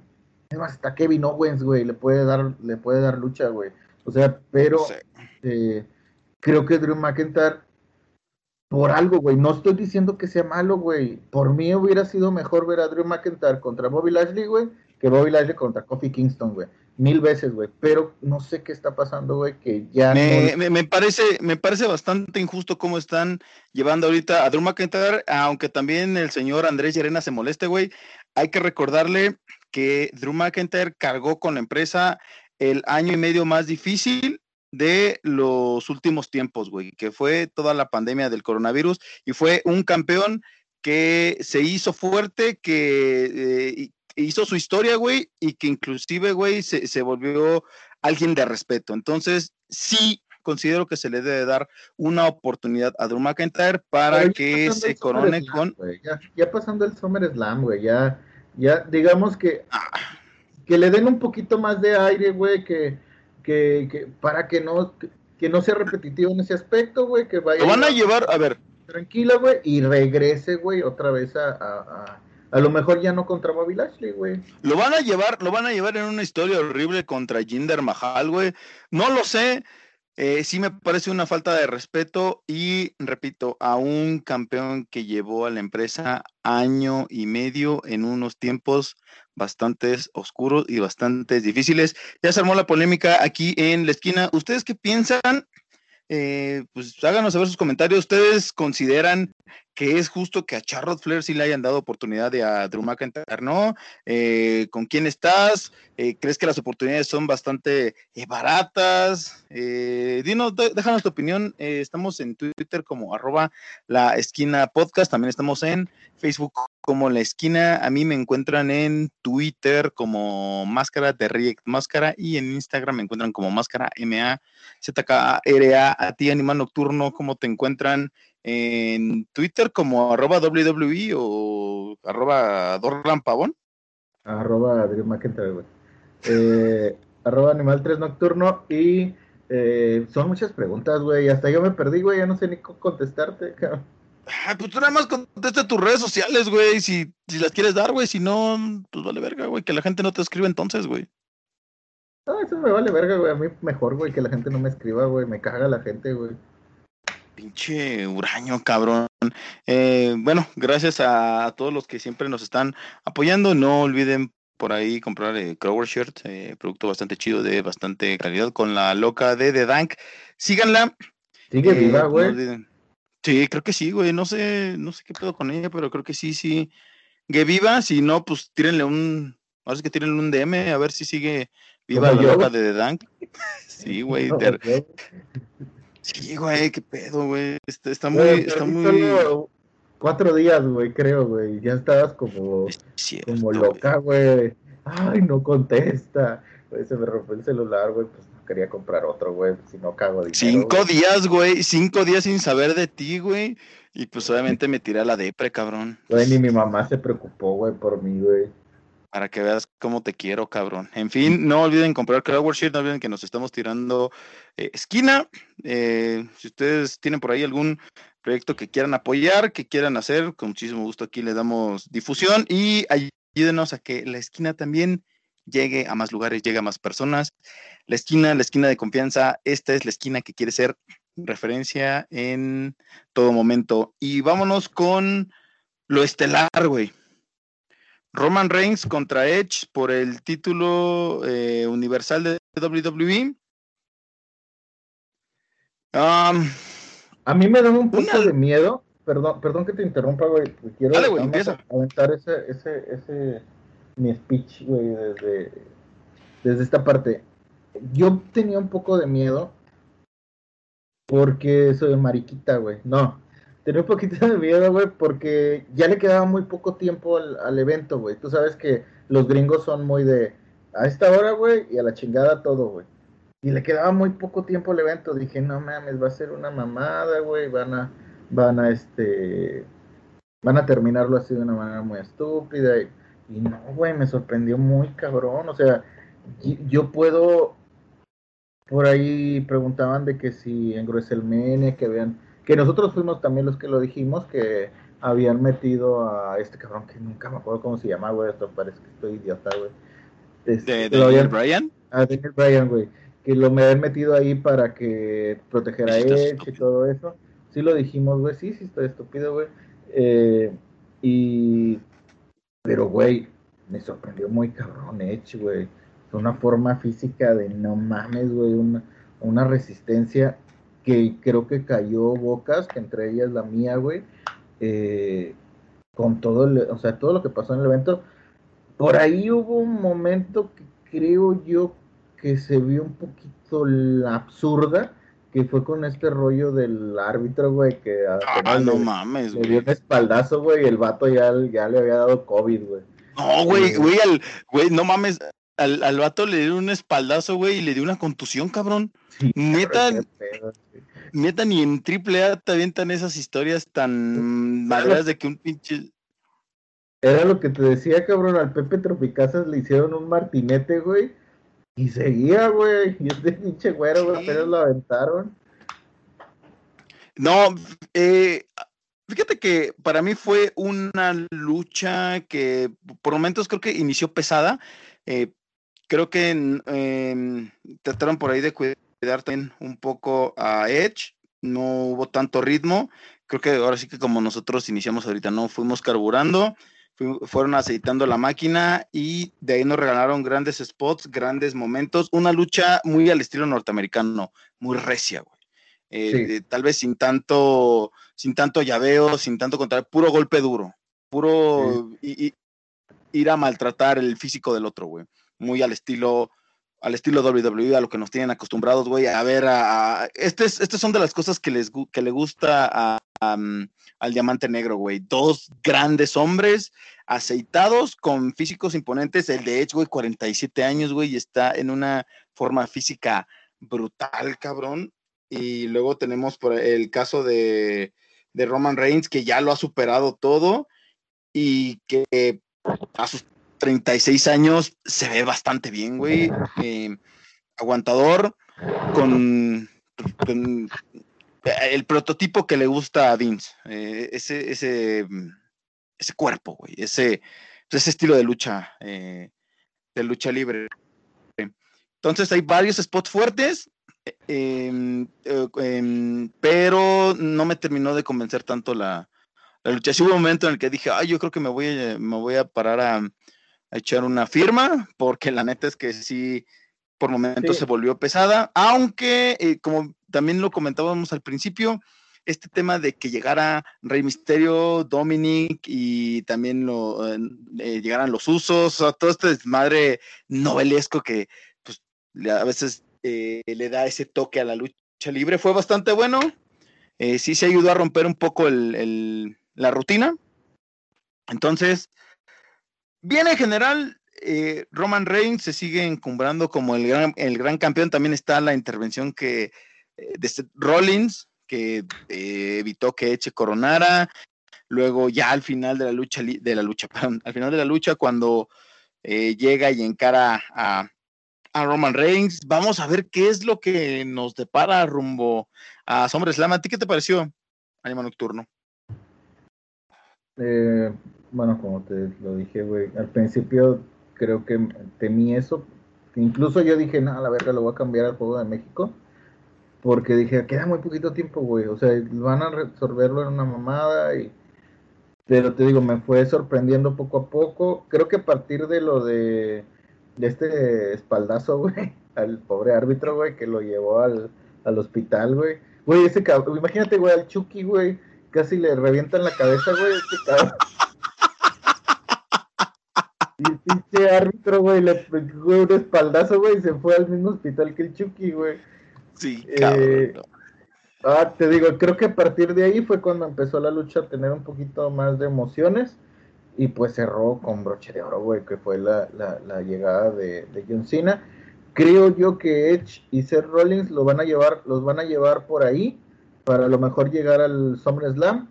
hasta Kevin Owens, güey, le puede dar, le puede dar lucha, güey. O sea, pero eh, creo que Drew McIntyre, por algo, güey, no estoy diciendo que sea malo, güey. Por mí hubiera sido mejor ver a Drew McIntyre contra Bobby Lashley, güey, que Bobby Lashley contra Kofi Kingston, güey. Mil veces, güey. Pero no sé qué está pasando, güey, que ya. Me, me, parece, me parece bastante injusto cómo están llevando ahorita a Drew McIntyre, aunque también el señor Andrés Llerena se moleste, güey. Hay que recordarle que Drew McIntyre cargó con la empresa el año y medio más difícil de los últimos tiempos, güey, que fue toda la pandemia del coronavirus y fue un campeón que se hizo fuerte, que eh, hizo su historia, güey, y que inclusive, güey, se, se volvió alguien de respeto. Entonces, sí, considero que se le debe dar una oportunidad a Drew McIntyre para que se corone con. ya, pasando el Summer Slam, güey, ya, ya, digamos que, ah. que le den un poquito más de aire, güey, que, que, que, para que no, que, no sea repetitivo en ese aspecto, güey, que vaya. Lo van a llevar, a ver. Tranquila, güey, y regrese, güey, otra vez a a lo mejor ya no contra Bobby Lashley, güey. Lo van a llevar, lo van a llevar en una historia horrible contra Jinder Mahal, güey. No lo sé. Eh, sí me parece una falta de respeto y repito, a un campeón que llevó a la empresa año y medio en unos tiempos bastante oscuros y bastante difíciles. Ya se armó la polémica aquí en la esquina. ¿Ustedes qué piensan? Eh, pues háganos saber sus comentarios. ¿Ustedes consideran que es justo que a Charlotte Flair sí le hayan dado oportunidad de a Drew McIntyre, ¿no? Eh, ¿Con quién estás? Eh, ¿Crees que las oportunidades son bastante baratas? dinos, déjanos tu opinión. estamos en Twitter como arroba la esquina podcast. También estamos en Facebook como la esquina. A mí me encuentran en Twitter como máscara de React Máscara y en Instagram me encuentran como máscara MA ZKRA. A ti, Animal Nocturno, ¿cómo te encuentran? En Twitter como arroba WWE o arroba Dorlan Pavón. Arroba Adrián McIntyre, güey. Eh, arroba Animal 3 Nocturno y eh, son muchas preguntas, güey. Hasta yo me perdí, güey. Ya no sé ni cómo contestarte, cabrón. Ah, pues tú nada más contesta tus redes sociales, güey, si, si las quieres dar, güey, si no, pues vale verga, güey, que la gente no te escriba entonces, güey. No, eso me vale verga, güey, a mí mejor, güey, que la gente no me escriba, güey, me caga la gente, güey. Pinche huraño, cabrón. Eh, bueno, gracias a, todos los que siempre nos están apoyando. No olviden por ahí comprar el Crower Shirt, eh, producto bastante chido de bastante calidad con la loca de The Dank. Síganla. Sigue viva, eh, güey. Sí, creo que sí, güey. No sé, no sé qué pedo con ella, pero creo que sí, sí. Que viva, si no, pues tírenle un. Ahora es que tírenle un DM a ver si sigue viva la loca de The Dank. sí, güey. Sí, güey, qué pedo, güey. Está, está muy, está muy. Cuatro días, güey, creo, güey. Ya estabas como, como loca, güey. Ay, no contesta. se me rompió el celular, güey. Pues quería comprar otro, güey, si no cago dinero. Cinco días, güey, cinco días sin saber de ti, güey. Y pues obviamente me tiré a la depre, cabrón. Güey, ni mi mamá se preocupó, güey, por mí, güey. Para que veas cómo te quiero, cabrón. En fin, no olviden comprar Crowd no olviden que nos estamos tirando eh, esquina. Eh, si ustedes tienen por ahí algún proyecto que quieran apoyar, que quieran hacer, con muchísimo gusto aquí le damos difusión y ayúdenos a que la esquina también llegue a más lugares, llegue a más personas. La esquina, la esquina de confianza, esta es la esquina que quiere ser referencia en todo momento. Y vámonos con lo estelar, güey. Roman Reigns contra Edge por el título eh, universal de WWE. a mí me da un poco de miedo. Perdón, perdón que te interrumpa, güey. Quiero Dale, güey, aventar ese, ese, ese, mi speech, güey, desde, desde esta parte. Yo tenía un poco de miedo porque soy mariquita, güey. No, tenía un poquito de miedo, güey, porque ya le quedaba muy poco tiempo al, evento, güey. Tú sabes que los gringos son muy de a esta hora, güey, y a la chingada todo, güey. Y le quedaba muy poco tiempo al evento. Dije, no mames, va a ser una mamada, güey. Van a, van a, este, van a terminarlo así de una manera muy estúpida. Y, y no, güey, me sorprendió muy cabrón. O sea, yo puedo. Por ahí preguntaban de que si en WrestleMania, que habían. Que nosotros fuimos también los que lo dijimos, que habían metido a este cabrón que nunca me acuerdo cómo se llama, güey. Esto parece que estoy idiota, güey. Este, ¿De Daniel Bryan? A Daniel Bryan, güey. Que lo me habían metido ahí para que protegiera a Edge y todo eso. Sí lo dijimos, güey. Sí, sí, estoy estúpido, güey. Eh, y pero, güey, me sorprendió muy cabrón Edge, güey. Una forma física de no mames, güey. Una, una resistencia que creo que cayó bocas, que entre ellas la mía, güey. Eh, con todo, el, o sea, todo lo que pasó en el evento. Por ahí hubo un momento que creo yo que se vio un poquito la absurda, que fue con este rollo del árbitro, güey, que ah, no mames, le dio un espaldazo, güey, y el vato ya, ya le había dado COVID, güey. No, güey, güey, güey, no mames. Al, al vato le dio un espaldazo, güey, y le dio una contusión, cabrón. neta, neta, ni en triple A te avientan esas historias tan maderas de que un pinche. Era lo que te decía, cabrón, al Pepe Tropicazas le hicieron un martinete, güey, y seguía, güey, y este pinche güero, güey, apenas lo aventaron. No, eh, fíjate que para mí fue una lucha que por momentos creo que inició pesada. Eh, creo que em, trataron por ahí de cuidar también un poco a Edge. No hubo tanto ritmo. Creo que ahora sí que como nosotros iniciamos ahorita, ¿no? Fuimos carburando, fueron aceitando la máquina y de ahí nos regalaron grandes spots, grandes momentos. Una lucha muy al estilo norteamericano, muy recia, güey. Eh, tal vez sin tanto, sin tanto llaveo, sin tanto contra, puro golpe duro, puro ir a maltratar el físico del otro, güey. Muy al estilo, al estilo WWE, a lo que nos tienen acostumbrados, güey, a ver, a, estas son de las cosas que les que le gusta mm, al diamante negro, güey. Dos grandes hombres aceitados con físicos imponentes. El de Edge, güey, 47 años, güey, y está en una forma física brutal, cabrón. Y luego tenemos por el caso de, Roman Reigns, que ya lo ha superado todo y que a sus 36 años se ve bastante bien, güey. Eh, aguantador, con, el prototipo que le gusta a Vince. Eh, ese, ese, ese cuerpo, güey. Ese, ese estilo de lucha, eh, de lucha libre. Entonces hay varios spots fuertes Em, em, pero no me terminó de convencer tanto la, lucha. Sí hubo un momento en el que dije, ay, yo creo que me voy, me voy a parar a, echar una firma, porque la neta es que sí, por momentos se volvió pesada, aunque, eh, como también lo comentábamos al principio, este tema de que llegara Rey Misterio, Dominic y también lo, eh, llegaran los usos, todo este desmadre novelesco que pues, a veces eh, le da ese toque a la lucha libre. Fue bastante bueno. Eh, sí se ayudó a romper un poco la rutina. Entonces, bien en general, eh, Roman Reigns se sigue encumbrando como el gran, el gran campeón. También está la intervención que de Rollins, que evitó que Eche coronara. Luego, ya al final de la lucha, de la lucha, al final de la lucha, cuando llega y encara a, a Roman Reigns. Vamos a ver qué es lo que nos depara rumbo a SummerSlam. ¿A ti qué te pareció, Anima Nocturno? Eh, bueno, como te lo dije, güey, al principio creo que temí eso. Incluso yo dije, no, la verdad lo voy a cambiar al juego de México. Porque dije, queda muy poquito tiempo, güey. O sea, van a resolverlo en una mamada y... Pero te digo, me fue sorprendiendo poco a poco. Creo que a partir de lo de de este espaldazo, güey, al pobre árbitro, güey, que lo llevó al, hospital, güey. Güey, ese cabrón, imagínate, güey, al Chucky, güey, casi le revientan la cabeza, güey, este cabrón. Y el pinche árbitro, güey, le pegó un espaldazo, güey, y se fue al mismo hospital que el Chucky, güey. Sí, cabrón. Eh, ah, te digo, creo que a partir de ahí fue cuando empezó la lucha a tener un poquito más de emociones y pues cerró con broche de oro, güey, que fue la, llegada de, de, John Cena. Creo yo que Edge y Seth Rollins lo van a llevar, los van a llevar por ahí para a lo mejor llegar al SummerSlam.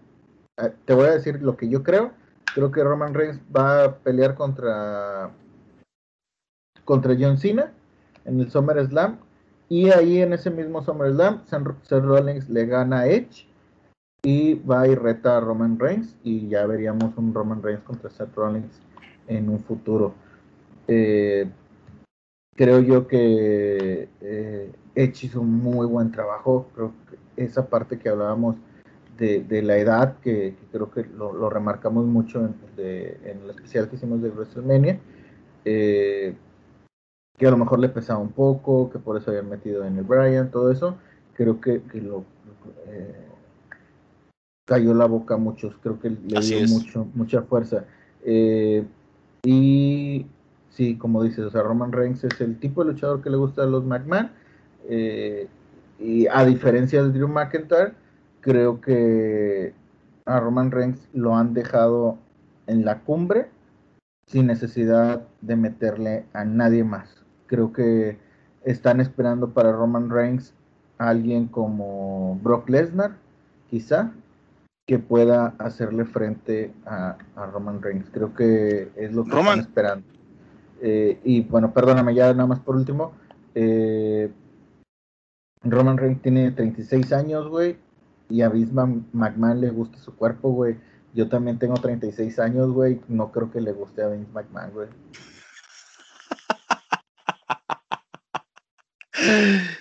Eh, te voy a decir lo que yo creo. Creo que Roman Reigns va a pelear contra contra John Cena en el SummerSlam y ahí en ese mismo SummerSlam Seth Rollins le gana a Edge y va y reta a Roman Reigns y ya veríamos un Roman Reigns contra Seth Rollins en un futuro. Eh, creo yo que eh, Edge hizo un muy buen trabajo. Creo que esa parte que hablábamos de, la edad, que, creo que lo, remarcamos mucho en, el especial que hicimos de WrestleMania, eh, que a lo mejor le pesaba un poco, que por eso habían metido en el Brian, todo eso. Creo que, lo, eh, cayó la boca a muchos, creo que le dio mucho, mucha fuerza. Eh, y sí, como dices, o sea, Roman Reigns es el tipo de luchador que le gusta a los McMahon. Eh, y a diferencia de Drew McIntyre, creo que a Roman Reigns lo han dejado en la cumbre sin necesidad de meterle a nadie más. Creo que están esperando para Roman Reigns a alguien como Brock Lesnar, quizá, que pueda hacerle frente a, Roman Reigns. Creo que es lo que están esperando. Eh, y bueno, perdóname ya nada más por último. Eh, Roman Reigns tiene 36 años, güey, y a Vince McMahon le gusta su cuerpo, güey. Yo también tengo 36 años, güey. No creo que le guste a Vince McMahon, güey.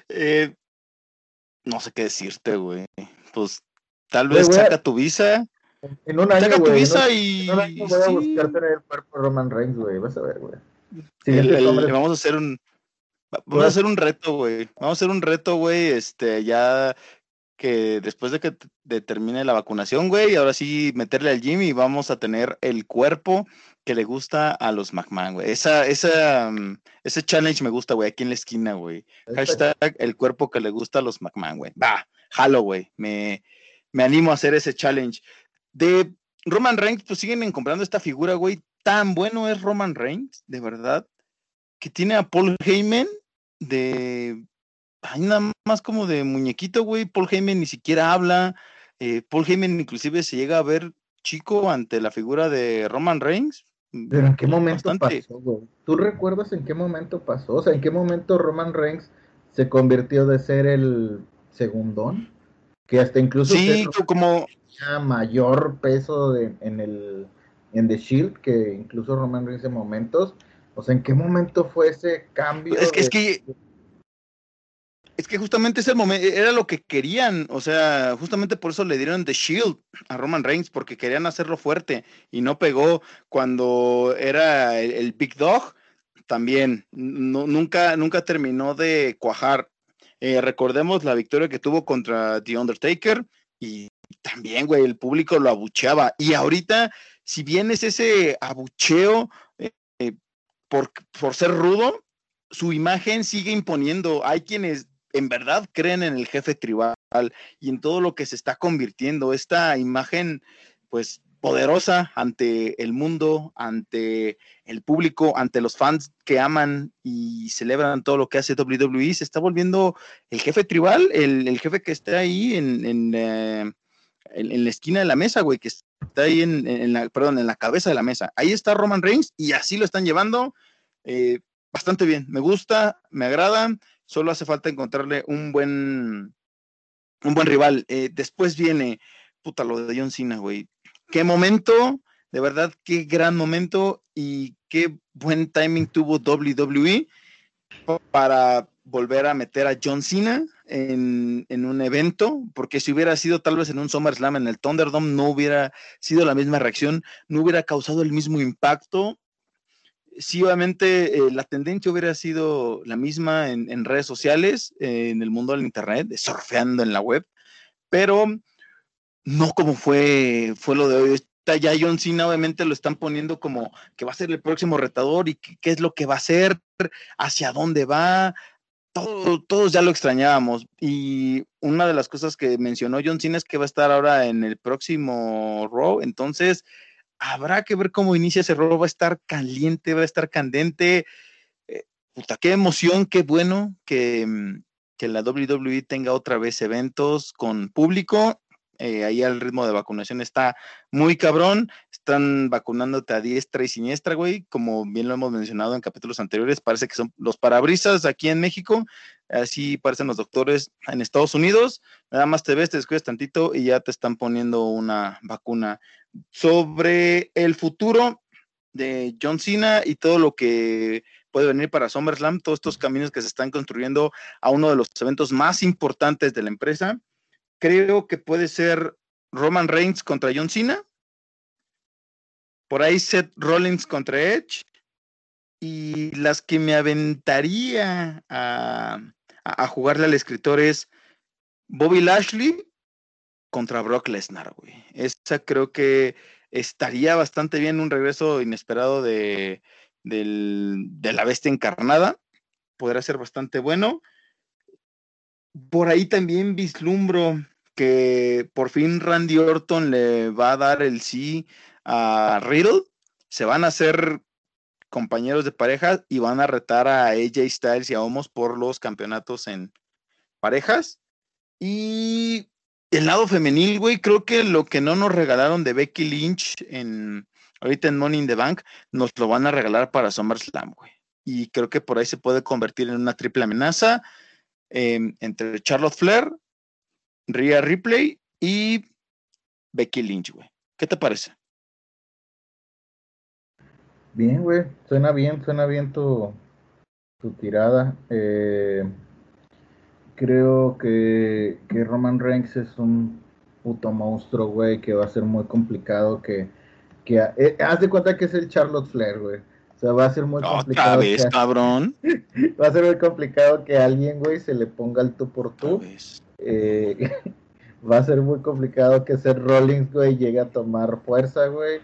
Eh, no sé qué decirte, güey. Pues tal vez saca tu visa. En un año, Saca tu visa y. En un año voy a buscar tener el cuerpo Roman Reigns, güey. Vas a ver, güey. vamos a hacer un. Vamos a hacer un reto, güey. Vamos a hacer un reto, güey. Este, ya que después de que termine la vacunación, güey, ahora sí meterle al gym y vamos a tener el cuerpo que le gusta a los McMahon, güey. Esa, esa, mm, ese challenge me gusta, güey, aquí en la esquina, güey. Hashtag el cuerpo que le gusta a los McMahon, güey. Va, jalo, güey. Me, me animo a hacer ese challenge. De Roman Reigns, pues siguen comprando esta figura, güey. Tan bueno es Roman Reigns, de verdad, que tiene a Paul Heyman de hay nada más como de muñequito, güey. Paul Heyman ni siquiera habla. Eh, Paul Heyman inclusive se llega a ver chico ante la figura de Roman Reigns. Pero en qué momento pasó, güey. ¿Tú recuerdas en qué momento pasó? O sea, ¿en qué momento Roman Reigns se convirtió de ser el segundón? Que hasta incluso sí, como mayor peso en el en The Shield que incluso Roman Reigns en momentos. O sea, ¿en qué momento fue ese cambio? Es que, es que es que justamente ese momento era lo que querían, o sea, justamente por eso le dieron The Shield a Roman Reigns, porque querían hacerlo fuerte y no pegó cuando era el, Big Dog, también nunca, nunca terminó de cuajar. Eh, recordemos la victoria que tuvo contra The Undertaker y también, güey, el público lo abucheaba. Y ahorita, si bien es ese abucheo eh, por, por ser rudo, su imagen sigue imponiendo. Hay quienes en verdad creen en el jefe tribal y en todo lo que se está convirtiendo, esta imagen pues poderosa ante el mundo, ante el público, ante los fans que aman y celebran todo lo que hace WWE, se está volviendo el jefe tribal, el, jefe que está ahí en, eh, en, la esquina de la mesa, güey, que está ahí en, la, perdón, en la cabeza de la mesa. Ahí está Roman Reigns y así lo están llevando eh, bastante bien. Me gusta, me agrada. Solo hace falta encontrarle un buen, un buen rival. Eh, después viene, puta, lo de John Cena, güey. Qué momento, de verdad, qué gran momento y qué buen timing tuvo WWE para volver a meter a John Cena en, un evento, porque si hubiera sido tal vez en un SummerSlam en el Thunderdome, no hubiera sido la misma reacción, no hubiera causado el mismo impacto sí, obviamente eh, la tendencia hubiera sido la misma en, redes sociales, eh, en el mundo del Internet, surfeando en la web, pero no como fue, fue lo de hoy. Ya John Cena obviamente lo están poniendo como que va a ser el próximo retador y qué, es lo que va a hacer, hacia dónde va. Todo, todos ya lo extrañábamos. Y una de las cosas que mencionó John Cena es que va a estar ahora en el próximo Raw. Entonces, habrá que ver cómo inicia ese rol, va a estar caliente, va a estar candente. Eh, puta, qué emoción, qué bueno que, mm, que, la WWE tenga otra vez eventos con público. Eh, ahí el ritmo de vacunación está muy cabrón. Están vacunándote a diestra y siniestra, güey. Como bien lo hemos mencionado en capítulos anteriores, parece que son los parabrisas aquí en México. Así parecen los doctores en Estados Unidos. Nada más te ves, te descuidas tantito y ya te están poniendo una vacuna sobre el futuro de John Cena y todo lo que puede venir para SummerSlam, todos estos caminos que se están construyendo a uno de los eventos más importantes de la empresa. Creo que puede ser Roman Reigns contra John Cena. Por ahí Seth Rollins contra Edge. Y las que me aventaría a, jugarle al escritor es Bobby Lashley contra Brock Lesnar, güey. Esa creo que estaría bastante bien un regreso inesperado de, de la bestia encarnada. Podría ser bastante bueno. Por ahí también vislumbro que por fin Randy Orton le va a dar el sí a Riddle. Se van a hacer compañeros de pareja y van a retar a AJ Styles y a Homos por los campeonatos en parejas. Y el lado femenil, güey, creo que lo que no nos regalaron de Becky Lynch en ahorita en Money in the Bank, nos lo van a regalar para SummerSlam, güey. Y creo que por ahí se puede convertir en una triple amenaza em, entre Charlotte Flair, Rhea Ripley y Becky Lynch, güey. ¿Qué te parece? Bien, güey. Suena bien, suena bien tu, tu tirada. Eh, creo que, que Roman Reigns es un puto monstruo, güey, que va a ser muy complicado que, que eh, haz de cuenta que es el Charlotte Flair, güey. O sea, va a ser muy complicado. Vez, cabrón. va a ser muy complicado que alguien, güey, se le ponga el tú por tú. Eh, va a ser muy complicado que Seth Rollins, güey, llegue a tomar fuerza, güey.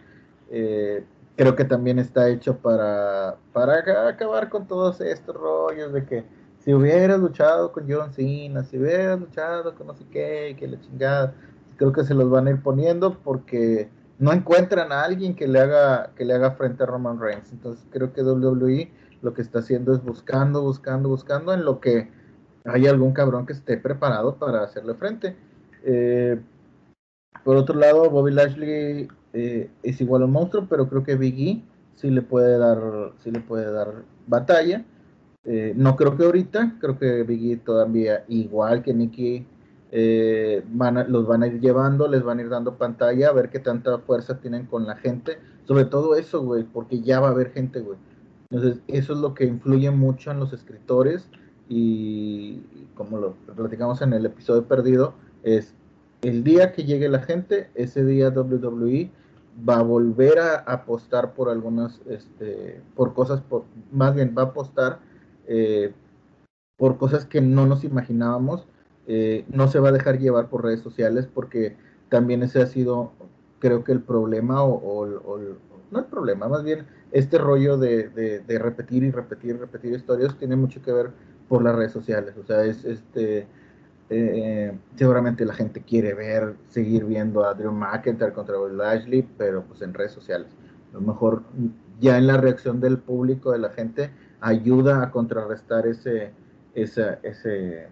Eh, creo que también está hecho para, para acabar con todos estos rollos de que si hubieras luchado con John Cena, si hubieras luchado con no sé qué, que la chingada, creo que se los van a ir poniendo porque no encuentran a alguien que le haga que le haga frente a Roman Reigns. Entonces creo que WWE lo que está haciendo es buscando, buscando, buscando en lo que hay algún cabrón que esté preparado para hacerle frente. Eh, por otro lado, Bobby Lashley eh, es igual a un monstruo, pero creo que Big E sí le puede dar, sí le puede dar batalla. Eh, no creo que ahorita, creo que Big E todavía, igual que Nikki, eh, van los van a ir llevando, les van a ir dando pantalla, a ver qué tanta fuerza tienen con la gente. Sobre todo eso, güey, porque ya va a haber gente, güey. Entonces, eso es lo que influye mucho en los escritores y como lo platicamos en el episodio perdido, es el día que llegue la gente, ese día WWE va a volver a apostar por algunas, este, por cosas, por, más bien va a apostar eh, por cosas que no nos imaginábamos. Eh, no se va a dejar llevar por redes sociales porque también ese ha sido, creo que el problema, o, no el problema, más bien este rollo de, de, repetir y repetir y repetir historias tiene mucho que ver por las redes sociales. O sea, es este. Eh, seguramente la gente quiere ver, seguir viendo a Drew McIntyre contra Will Lashley, pero pues en redes sociales. A lo mejor ya en la reacción del público, de la gente, ayuda a contrarrestar ese, ese,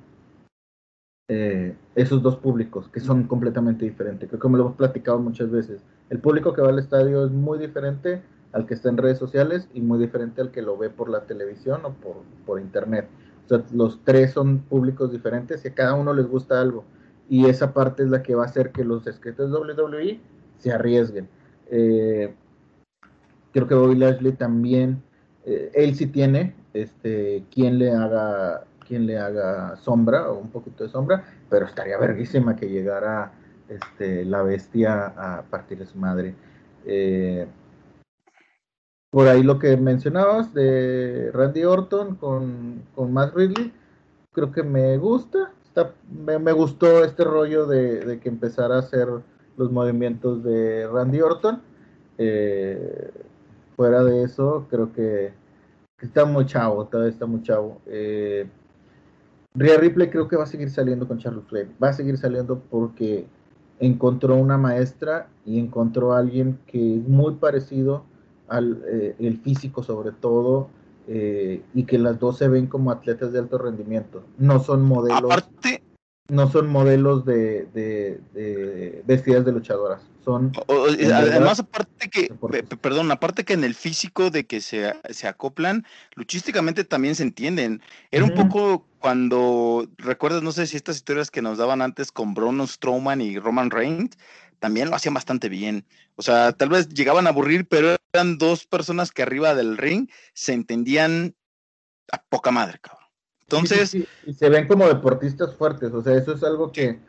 eh, esos dos públicos que son completamente diferentes. Creo que lo hemos platicado muchas veces. El público que va al estadio es muy diferente al que está en redes sociales y muy diferente al que lo ve por la televisión o por, por internet. Los tres son públicos diferentes y a cada uno les gusta algo. Y esa parte es la que va a hacer que los escritores WWE se arriesguen. Eh, creo que Bobby Lashley también eh, él sí tiene este, quien le haga quien le haga sombra o un poquito de sombra, pero estaría verguísima que llegara este, la bestia a partir de su madre. Eh, por ahí lo que mencionabas de Randy Orton con, con Matt Ridley, creo que me gusta. me, gustó este rollo de, que empezara a hacer los movimientos de Randy Orton. Eh, fuera de eso, creo que, está muy chavo, todavía está muy chavo. Eh, Rhea Ripley creo que va a seguir saliendo con Charles Flair, va a seguir saliendo porque encontró una maestra y encontró a alguien que es muy parecido al eh, el físico sobre todo eh, y que las dos se ven como atletas de alto rendimiento. No son modelos. Aparte, no son modelos de, de, vestidas de luchadoras. Son además, aparte que, perdón, aparte que en el físico de que se, acoplan, luchísticamente también se entienden. Era un poco cuando, recuerdas, no sé si estas historias que nos daban antes con Braun Strowman y Roman Reigns, también lo hacían bastante bien. O sea, tal vez llegaban a aburrir, pero eran dos personas que arriba del ring se entendían a poca madre, cabrón. Entonces... y se ven como deportistas fuertes, o sea, eso es algo que,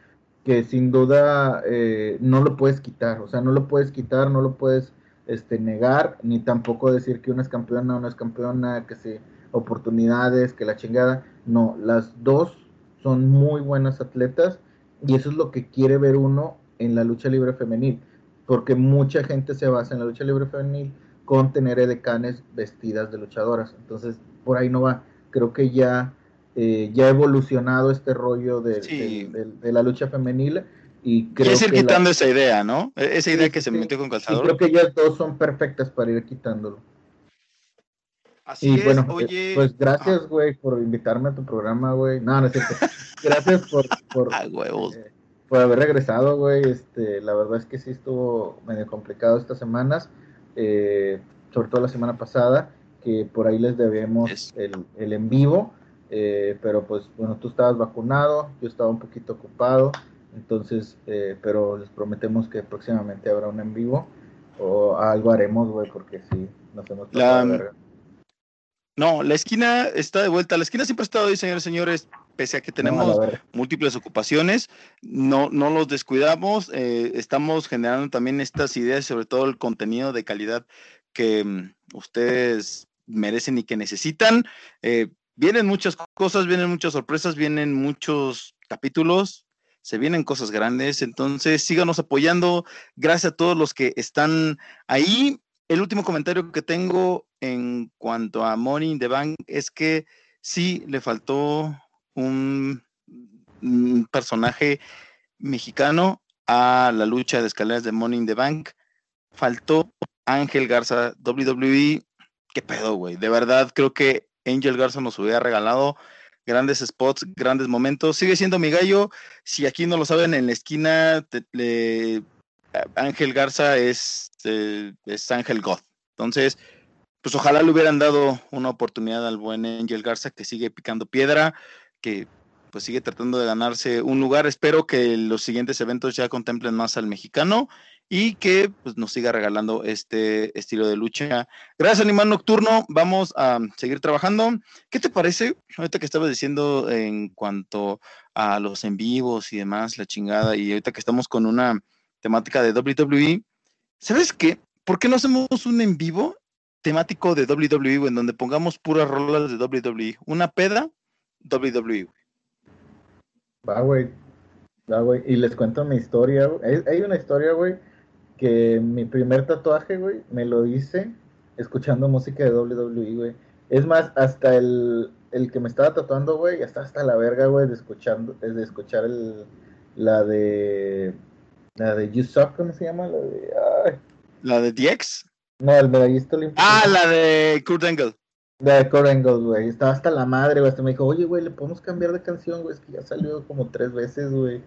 que sin duda eh, no lo puedes quitar, o sea, no lo puedes quitar, no lo puedes este, negar, ni tampoco decir que una es campeona o no es campeona, que se oportunidades, que la chingada, no, las dos son muy buenas atletas y eso es lo que quiere ver uno en la lucha libre femenil, porque mucha gente se basa en la lucha libre femenil con tener edecanes vestidas de luchadoras, entonces por ahí no va, creo que ya eh, ya ha evolucionado este rollo de, la lucha femenil y creo ir quitando esa idea, ¿no? E-, esa idea que se metió con calzador. creo que ellas dos son perfectas para ir quitándolo. Así y es, bueno, oye. pues gracias, güey, por invitarme a tu programa, güey. No, no es cierto. gracias por, por, Ah, huevos. eh, por haber regresado, güey. Este, la verdad es que sí estuvo medio complicado estas semanas, eh, sobre todo la semana pasada, que por ahí les debemos el, el en vivo, eh, pero pues bueno, tú estabas vacunado, yo estaba un poquito ocupado, entonces, eh, pero les prometemos que próximamente habrá un en vivo o algo haremos, güey, porque sí, nos hemos La-. No, la esquina está de vuelta. La esquina siempre ha estado ahí, señores señores, pese a que No, a tenemos múltiples ocupaciones, no, no los descuidamos, eh, estamos generando también estas ideas, sobre todo el contenido de calidad que mm, ustedes merecen y que necesitan. Eh, vienen muchas cosas, vienen muchas sorpresas, vienen muchos capítulos, se vienen cosas grandes, entonces síganos apoyando. Gracias a todos los que están ahí. El último comentario que tengo en cuanto a Money in the Bank es que sí le faltó un, personaje mexicano a la lucha de escaleras de Money in the Bank. Faltó Ángel Garza, WWE. ¿Qué pedo, güey? De verdad, creo que Angel Garza nos hubiera regalado grandes spots, grandes momentos. Sigue siendo mi gallo. Si aquí no lo saben, en la esquina Ángel Garza es, eh, es Ángel God. Entonces, pues ojalá le hubieran dado una oportunidad al buen Angel Garza que sigue picando piedra, que pues sigue tratando de ganarse un lugar. Espero que los siguientes eventos ya contemplen más al mexicano y que pues, nos siga regalando este estilo de lucha. Gracias, Animal Nocturno. Vamos a seguir trabajando. ¿Qué te parece? Ahorita que estabas diciendo en cuanto a los en vivos y demás, la chingada, y ahorita que estamos con una temática de WWE, ¿sabes qué? ¿Por qué no hacemos un en vivo temático de WWE, en donde pongamos puras rolas de WWE? Una peda, WWE. Va, güey. Va, güey. Y les cuento mi historia, güey. Hay, una historia, güey, que mi primer tatuaje, güey, me lo hice escuchando música de WWE, güey. Es más, hasta el, el que me estaba tatuando, güey, ya está hasta la verga, güey, de escuchando, de escuchar el, la de, la de You Suck, ¿cómo se llama? La de, ay, La de DX. no, el medallista olímpico. Ah, la de Kurt Angle. De Angle, güey. Estaba hasta la madre, güey. Hasta me dijo, oye, güey, ¿le podemos cambiar de canción, güey? Es que ya salió como tres veces, güey.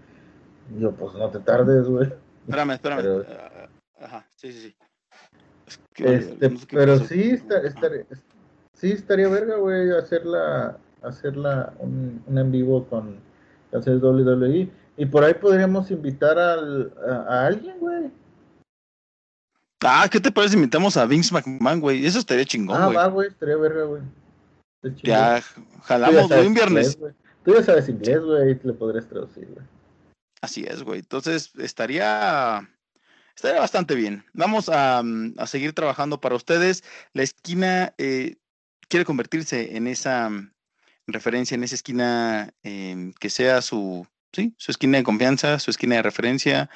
Y yo, pues no te tardes, güey. Espérame, espérame. Pero- Ah, Ajá, sí, sí, sí. Es que, Este, no sé pero pasó. sí, está, estaría, sí estaría verga, güey, hacerla, hacerla un, un en vivo con canciones WWE. Y por ahí podríamos invitar al, a, a alguien, güey. Ah, ¿qué te parece si invitamos a Vince McMahon, güey? Eso estaría chingón, Ah, güey. va, güey, estaría verga, güey. Ya jalamos, güey, un viernes. inglés. Tú ya sabes inglés, güey, le podrías traducir, güey. Así es, güey. Entonces estaría, estaría bastante bien. Vamos a, a seguir trabajando para ustedes. La esquina eh, quiere convertirse en esa mm, referencia, en esa esquina em, que sea su, sí, su esquina de confianza, su esquina de referencia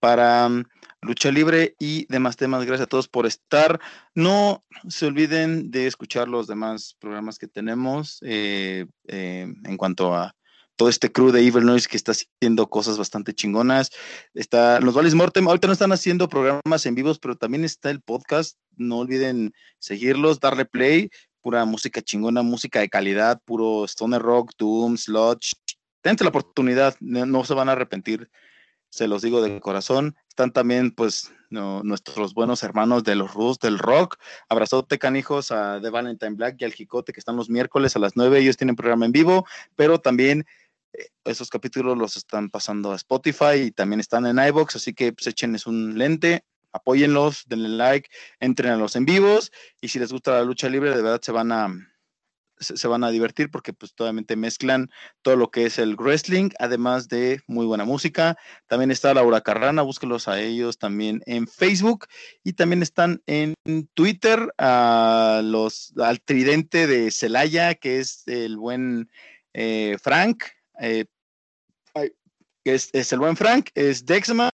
para mm, lucha libre y demás temas. Gracias a todos por estar. No se olviden de escuchar los demás programas que tenemos eh, eh, en cuanto a todo este crew de Evil Noise que está haciendo cosas bastante chingonas. Está los Valis Mortem, ahorita no están haciendo programas en vivos, pero también está el podcast. No olviden seguirlos, darle play. Pura música chingona, música de calidad, puro Stoner Rock, Doom, Sludge. Dense la oportunidad, no, no se van a arrepentir, se los digo de corazón. Están también, pues, no- nuestros buenos hermanos de los Rus del rock. Abrazote, canijos, a The Valentine Black y al Jicote, que están los miércoles a las 9. Ellos tienen programa en vivo, pero también eh, esos capítulos los están pasando a Spotify y también están en iBox, así que pues, échenles un lente, apóyenlos, denle like, entren a los en vivos y si les gusta la lucha libre, de verdad se van a se, van a divertir porque pues totalmente mezclan todo lo que es el wrestling, además de muy buena música. También está Laura Carrana, búsquelos a ellos también en Facebook y también están en Twitter a los al tridente de Celaya, que es el buen eh, Frank, eh, es, es el buen Frank, es Dexman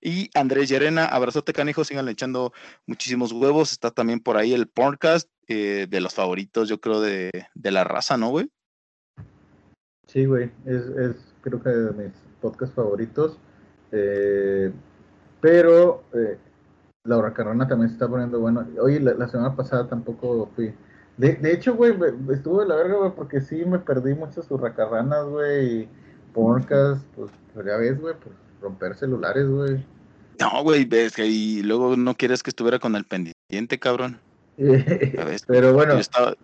y Andrés Llerena. Abrazote, canijo, sigan echando muchísimos huevos. Está también por ahí el podcast eh, de los favoritos, yo creo, de, de la raza, ¿no, güey? Sí, güey, es, es creo que de mis podcasts favoritos. Eh, pero eh, Laura Carrona también se está poniendo bueno. Oye, la, la semana pasada tampoco fui. De, de hecho, güey, estuvo de la verga, güey, porque sí me perdí muchas hurracarranas, güey, y porcas, pues, pues, ya ves, güey, pues romper celulares, güey. No, güey, ves que y luego no quieres que estuviera con el pendiente, cabrón. Ves, Pero bueno, estaba-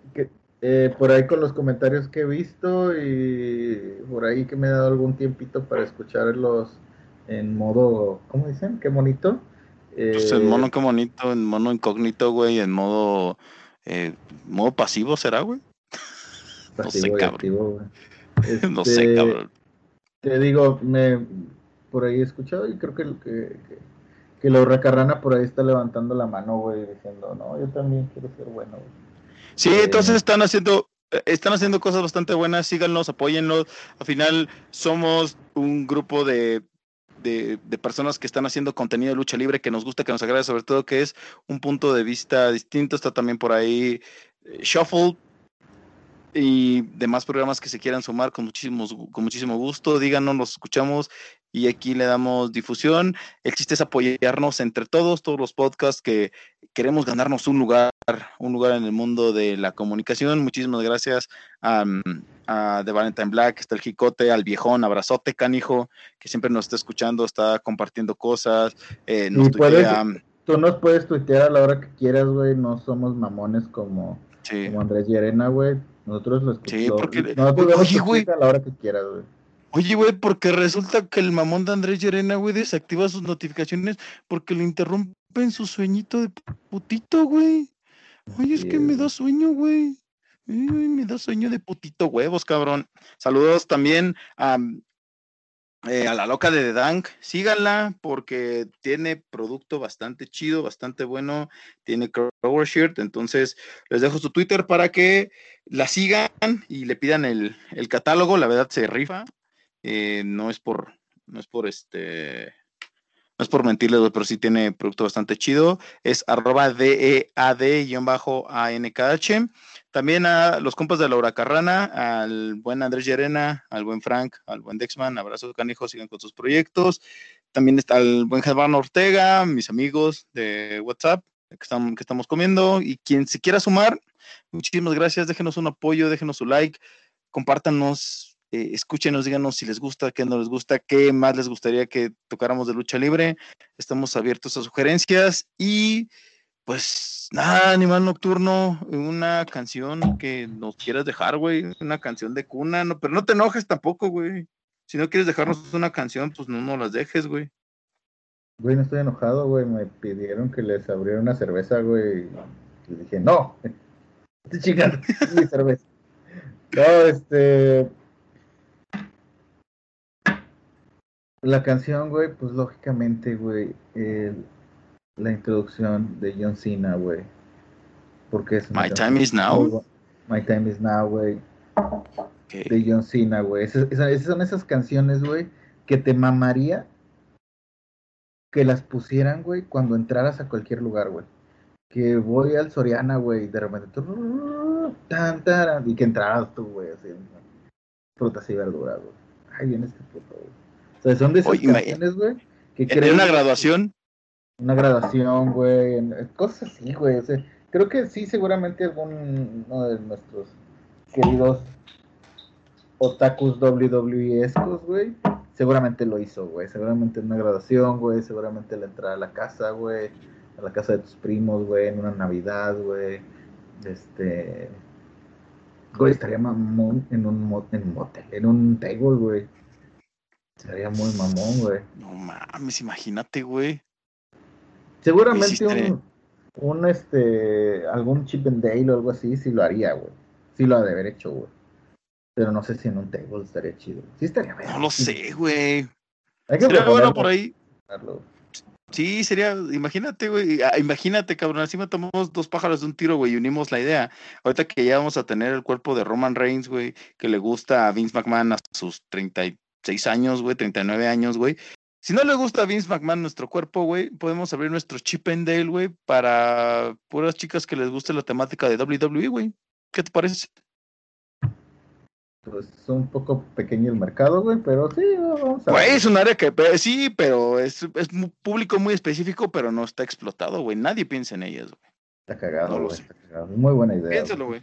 eh, por ahí con los comentarios que he visto y por ahí que me he dado algún tiempito para escucharlos en modo, ¿cómo dicen? ¿Qué bonito? Pues en mono qué bonito, en mono incógnito, güey, en modo eh, modo pasivo será, güey. no sé, cabrón. activo, güey. no sé, Este, cabrón. Te digo, me por ahí he escuchado y creo que, que, que, que la hurracarrana por ahí está levantando la mano, güey, diciendo, no, yo también quiero ser bueno, güey. Sí, eh, entonces están haciendo eh, están haciendo cosas bastante buenas, síganlos, apóyenlos. Al final somos un grupo de, de, de personas que están haciendo contenido de lucha libre que nos gusta, que nos agrada, sobre todo que es un punto de vista distinto. Está también por ahí eh, Shuffle y demás programas que se quieran sumar con, muchísimos, con muchísimo gusto. Díganos, los escuchamos y aquí le damos difusión. El chiste es apoyarnos entre todos, todos los podcasts que queremos ganarnos un lugar, un lugar en el mundo de la comunicación. Muchísimas gracias a, a The Valentine Black, está el Jicote, al viejón, abrazote, canijo, que siempre nos está escuchando, está compartiendo cosas, eh, nos tuitea, Tú nos puedes tuitear a la hora que quieras, güey, no somos mamones como, sí. como Andrés Llerena, güey. Nosotros lo Sí, escuchamos. porque- Nosotros Oye, güey. a la hora que quieras, güey. Oye, güey, porque resulta que el mamón de Andrés Llerena, güey, desactiva sus notificaciones porque le interrumpen su sueñito de putito, güey. Oye, es que me da sueño, güey. Me da sueño de putito huevos, cabrón. Saludos también a, eh, a la loca de The Dank. Síganla porque tiene producto bastante chido, bastante bueno. Tiene Crower Shirt. Entonces, les dejo su Twitter para que la sigan y le pidan el, el catálogo. La verdad se rifa. Eh, no es por, no es por este, no es por mentirles, pero sí tiene producto bastante chido. Es arroba DEAD-ANKH. También a los compas de Laura Carrana, al buen Andrés Llerena, al buen Frank, al buen Dexman, abrazo canijo, sigan con sus proyectos. También está el buen Germán Ortega, mis amigos de WhatsApp que, están, que estamos comiendo. Y quien se quiera sumar, muchísimas gracias, déjenos un apoyo, déjenos su like, compártanos, eh, escúchenos, díganos si les gusta, qué no les gusta, qué más les gustaría que tocáramos de lucha libre. Estamos abiertos a sugerencias y pues nada, Animal Nocturno, una canción que nos quieras dejar, güey, una canción de cuna, no, pero no te enojes tampoco, güey. Si no quieres dejarnos una canción, pues no nos las dejes, güey. Güey, no estoy enojado, güey. Me pidieron que les abriera una cerveza, güey. Y dije, no. Te chingas, es mi cerveza. No, este. La canción, güey, pues lógicamente, güey, el- la introducción de John Cena, güey. Porque es My time is now. My time is now, güey. De John Cena, güey. Esas, son esas canciones, güey, que te mamaría que las pusieran, güey, cuando entraras a cualquier lugar, güey. Que voy al Soriana, güey, y de repente tú, tan, y que entraras tú, güey, así, frutas y verduras, güey. Ay, bien este puto, güey. Son de esas Oye, ima- canciones, güey, que creen- una graduación, una graduación, güey, en- cosas así, güey. o sea, creo que sí, seguramente algún uno de nuestros queridos otakus WWE-escos, güey, seguramente lo hizo, güey. Seguramente en una graduación, güey, seguramente la entrada a la casa, güey, a la casa de tus primos, güey, en una Navidad, güey. Este. Güey, estaría mamón en un, mo- en un motel, en un table, güey. Estaría muy mamón, güey. no mames, imagínate, güey. Seguramente un, un este algún Chip and Dale o algo así sí lo haría, güey. Sí lo ha de haber hecho, güey. Pero no sé si en un table estaría chido. Sí estaría bien. No lo sé, güey. Hay que Sería bueno por ahí. Sí, sería, imagínate, güey, ah, imagínate, cabrón, así matamos dos pájaros de un tiro, güey, y unimos la idea. Ahorita que ya vamos a tener el cuerpo de Roman Reigns, güey, que le gusta a Vince McMahon hasta sus 36 años, güey, 39 años, güey. Si no le gusta a Vince McMahon nuestro cuerpo, güey, podemos abrir nuestro Chip and Dale, güey, para puras chicas que les guste la temática de WWE, güey. ¿Qué te parece? Pues es un poco pequeño el mercado, güey, pero sí, vamos a Güey, ver. es un área que sí, pero es, es un público muy específico, pero no está explotado, güey. Nadie piensa en ellas, güey. Está cagado, No güey. está cagado. Muy buena idea. Piénsalo, güey.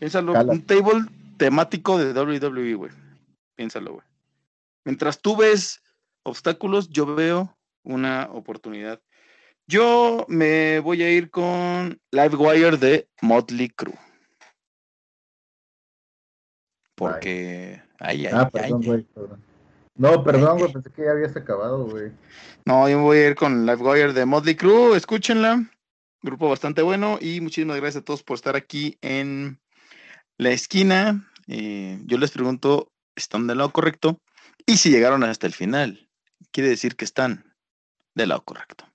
Piénsalo, un table temático de WWE, güey. Piénsalo, güey. Mientras tú ves obstáculos, yo veo una oportunidad. Yo me voy a ir con Livewire de Motley Crue. Porque. Ay, ay, Ah, ay, perdón, güey. perdón. No, perdón, güey. Pensé que ya habías acabado, güey. No, yo me voy a ir con Livewire de Motley Crue. Escúchenla. Grupo bastante bueno. Y muchísimas gracias a todos por estar aquí en la esquina. Eh, yo les pregunto, ¿están del lado correcto? Y si llegaron hasta el final, quiere decir que están del lado correcto.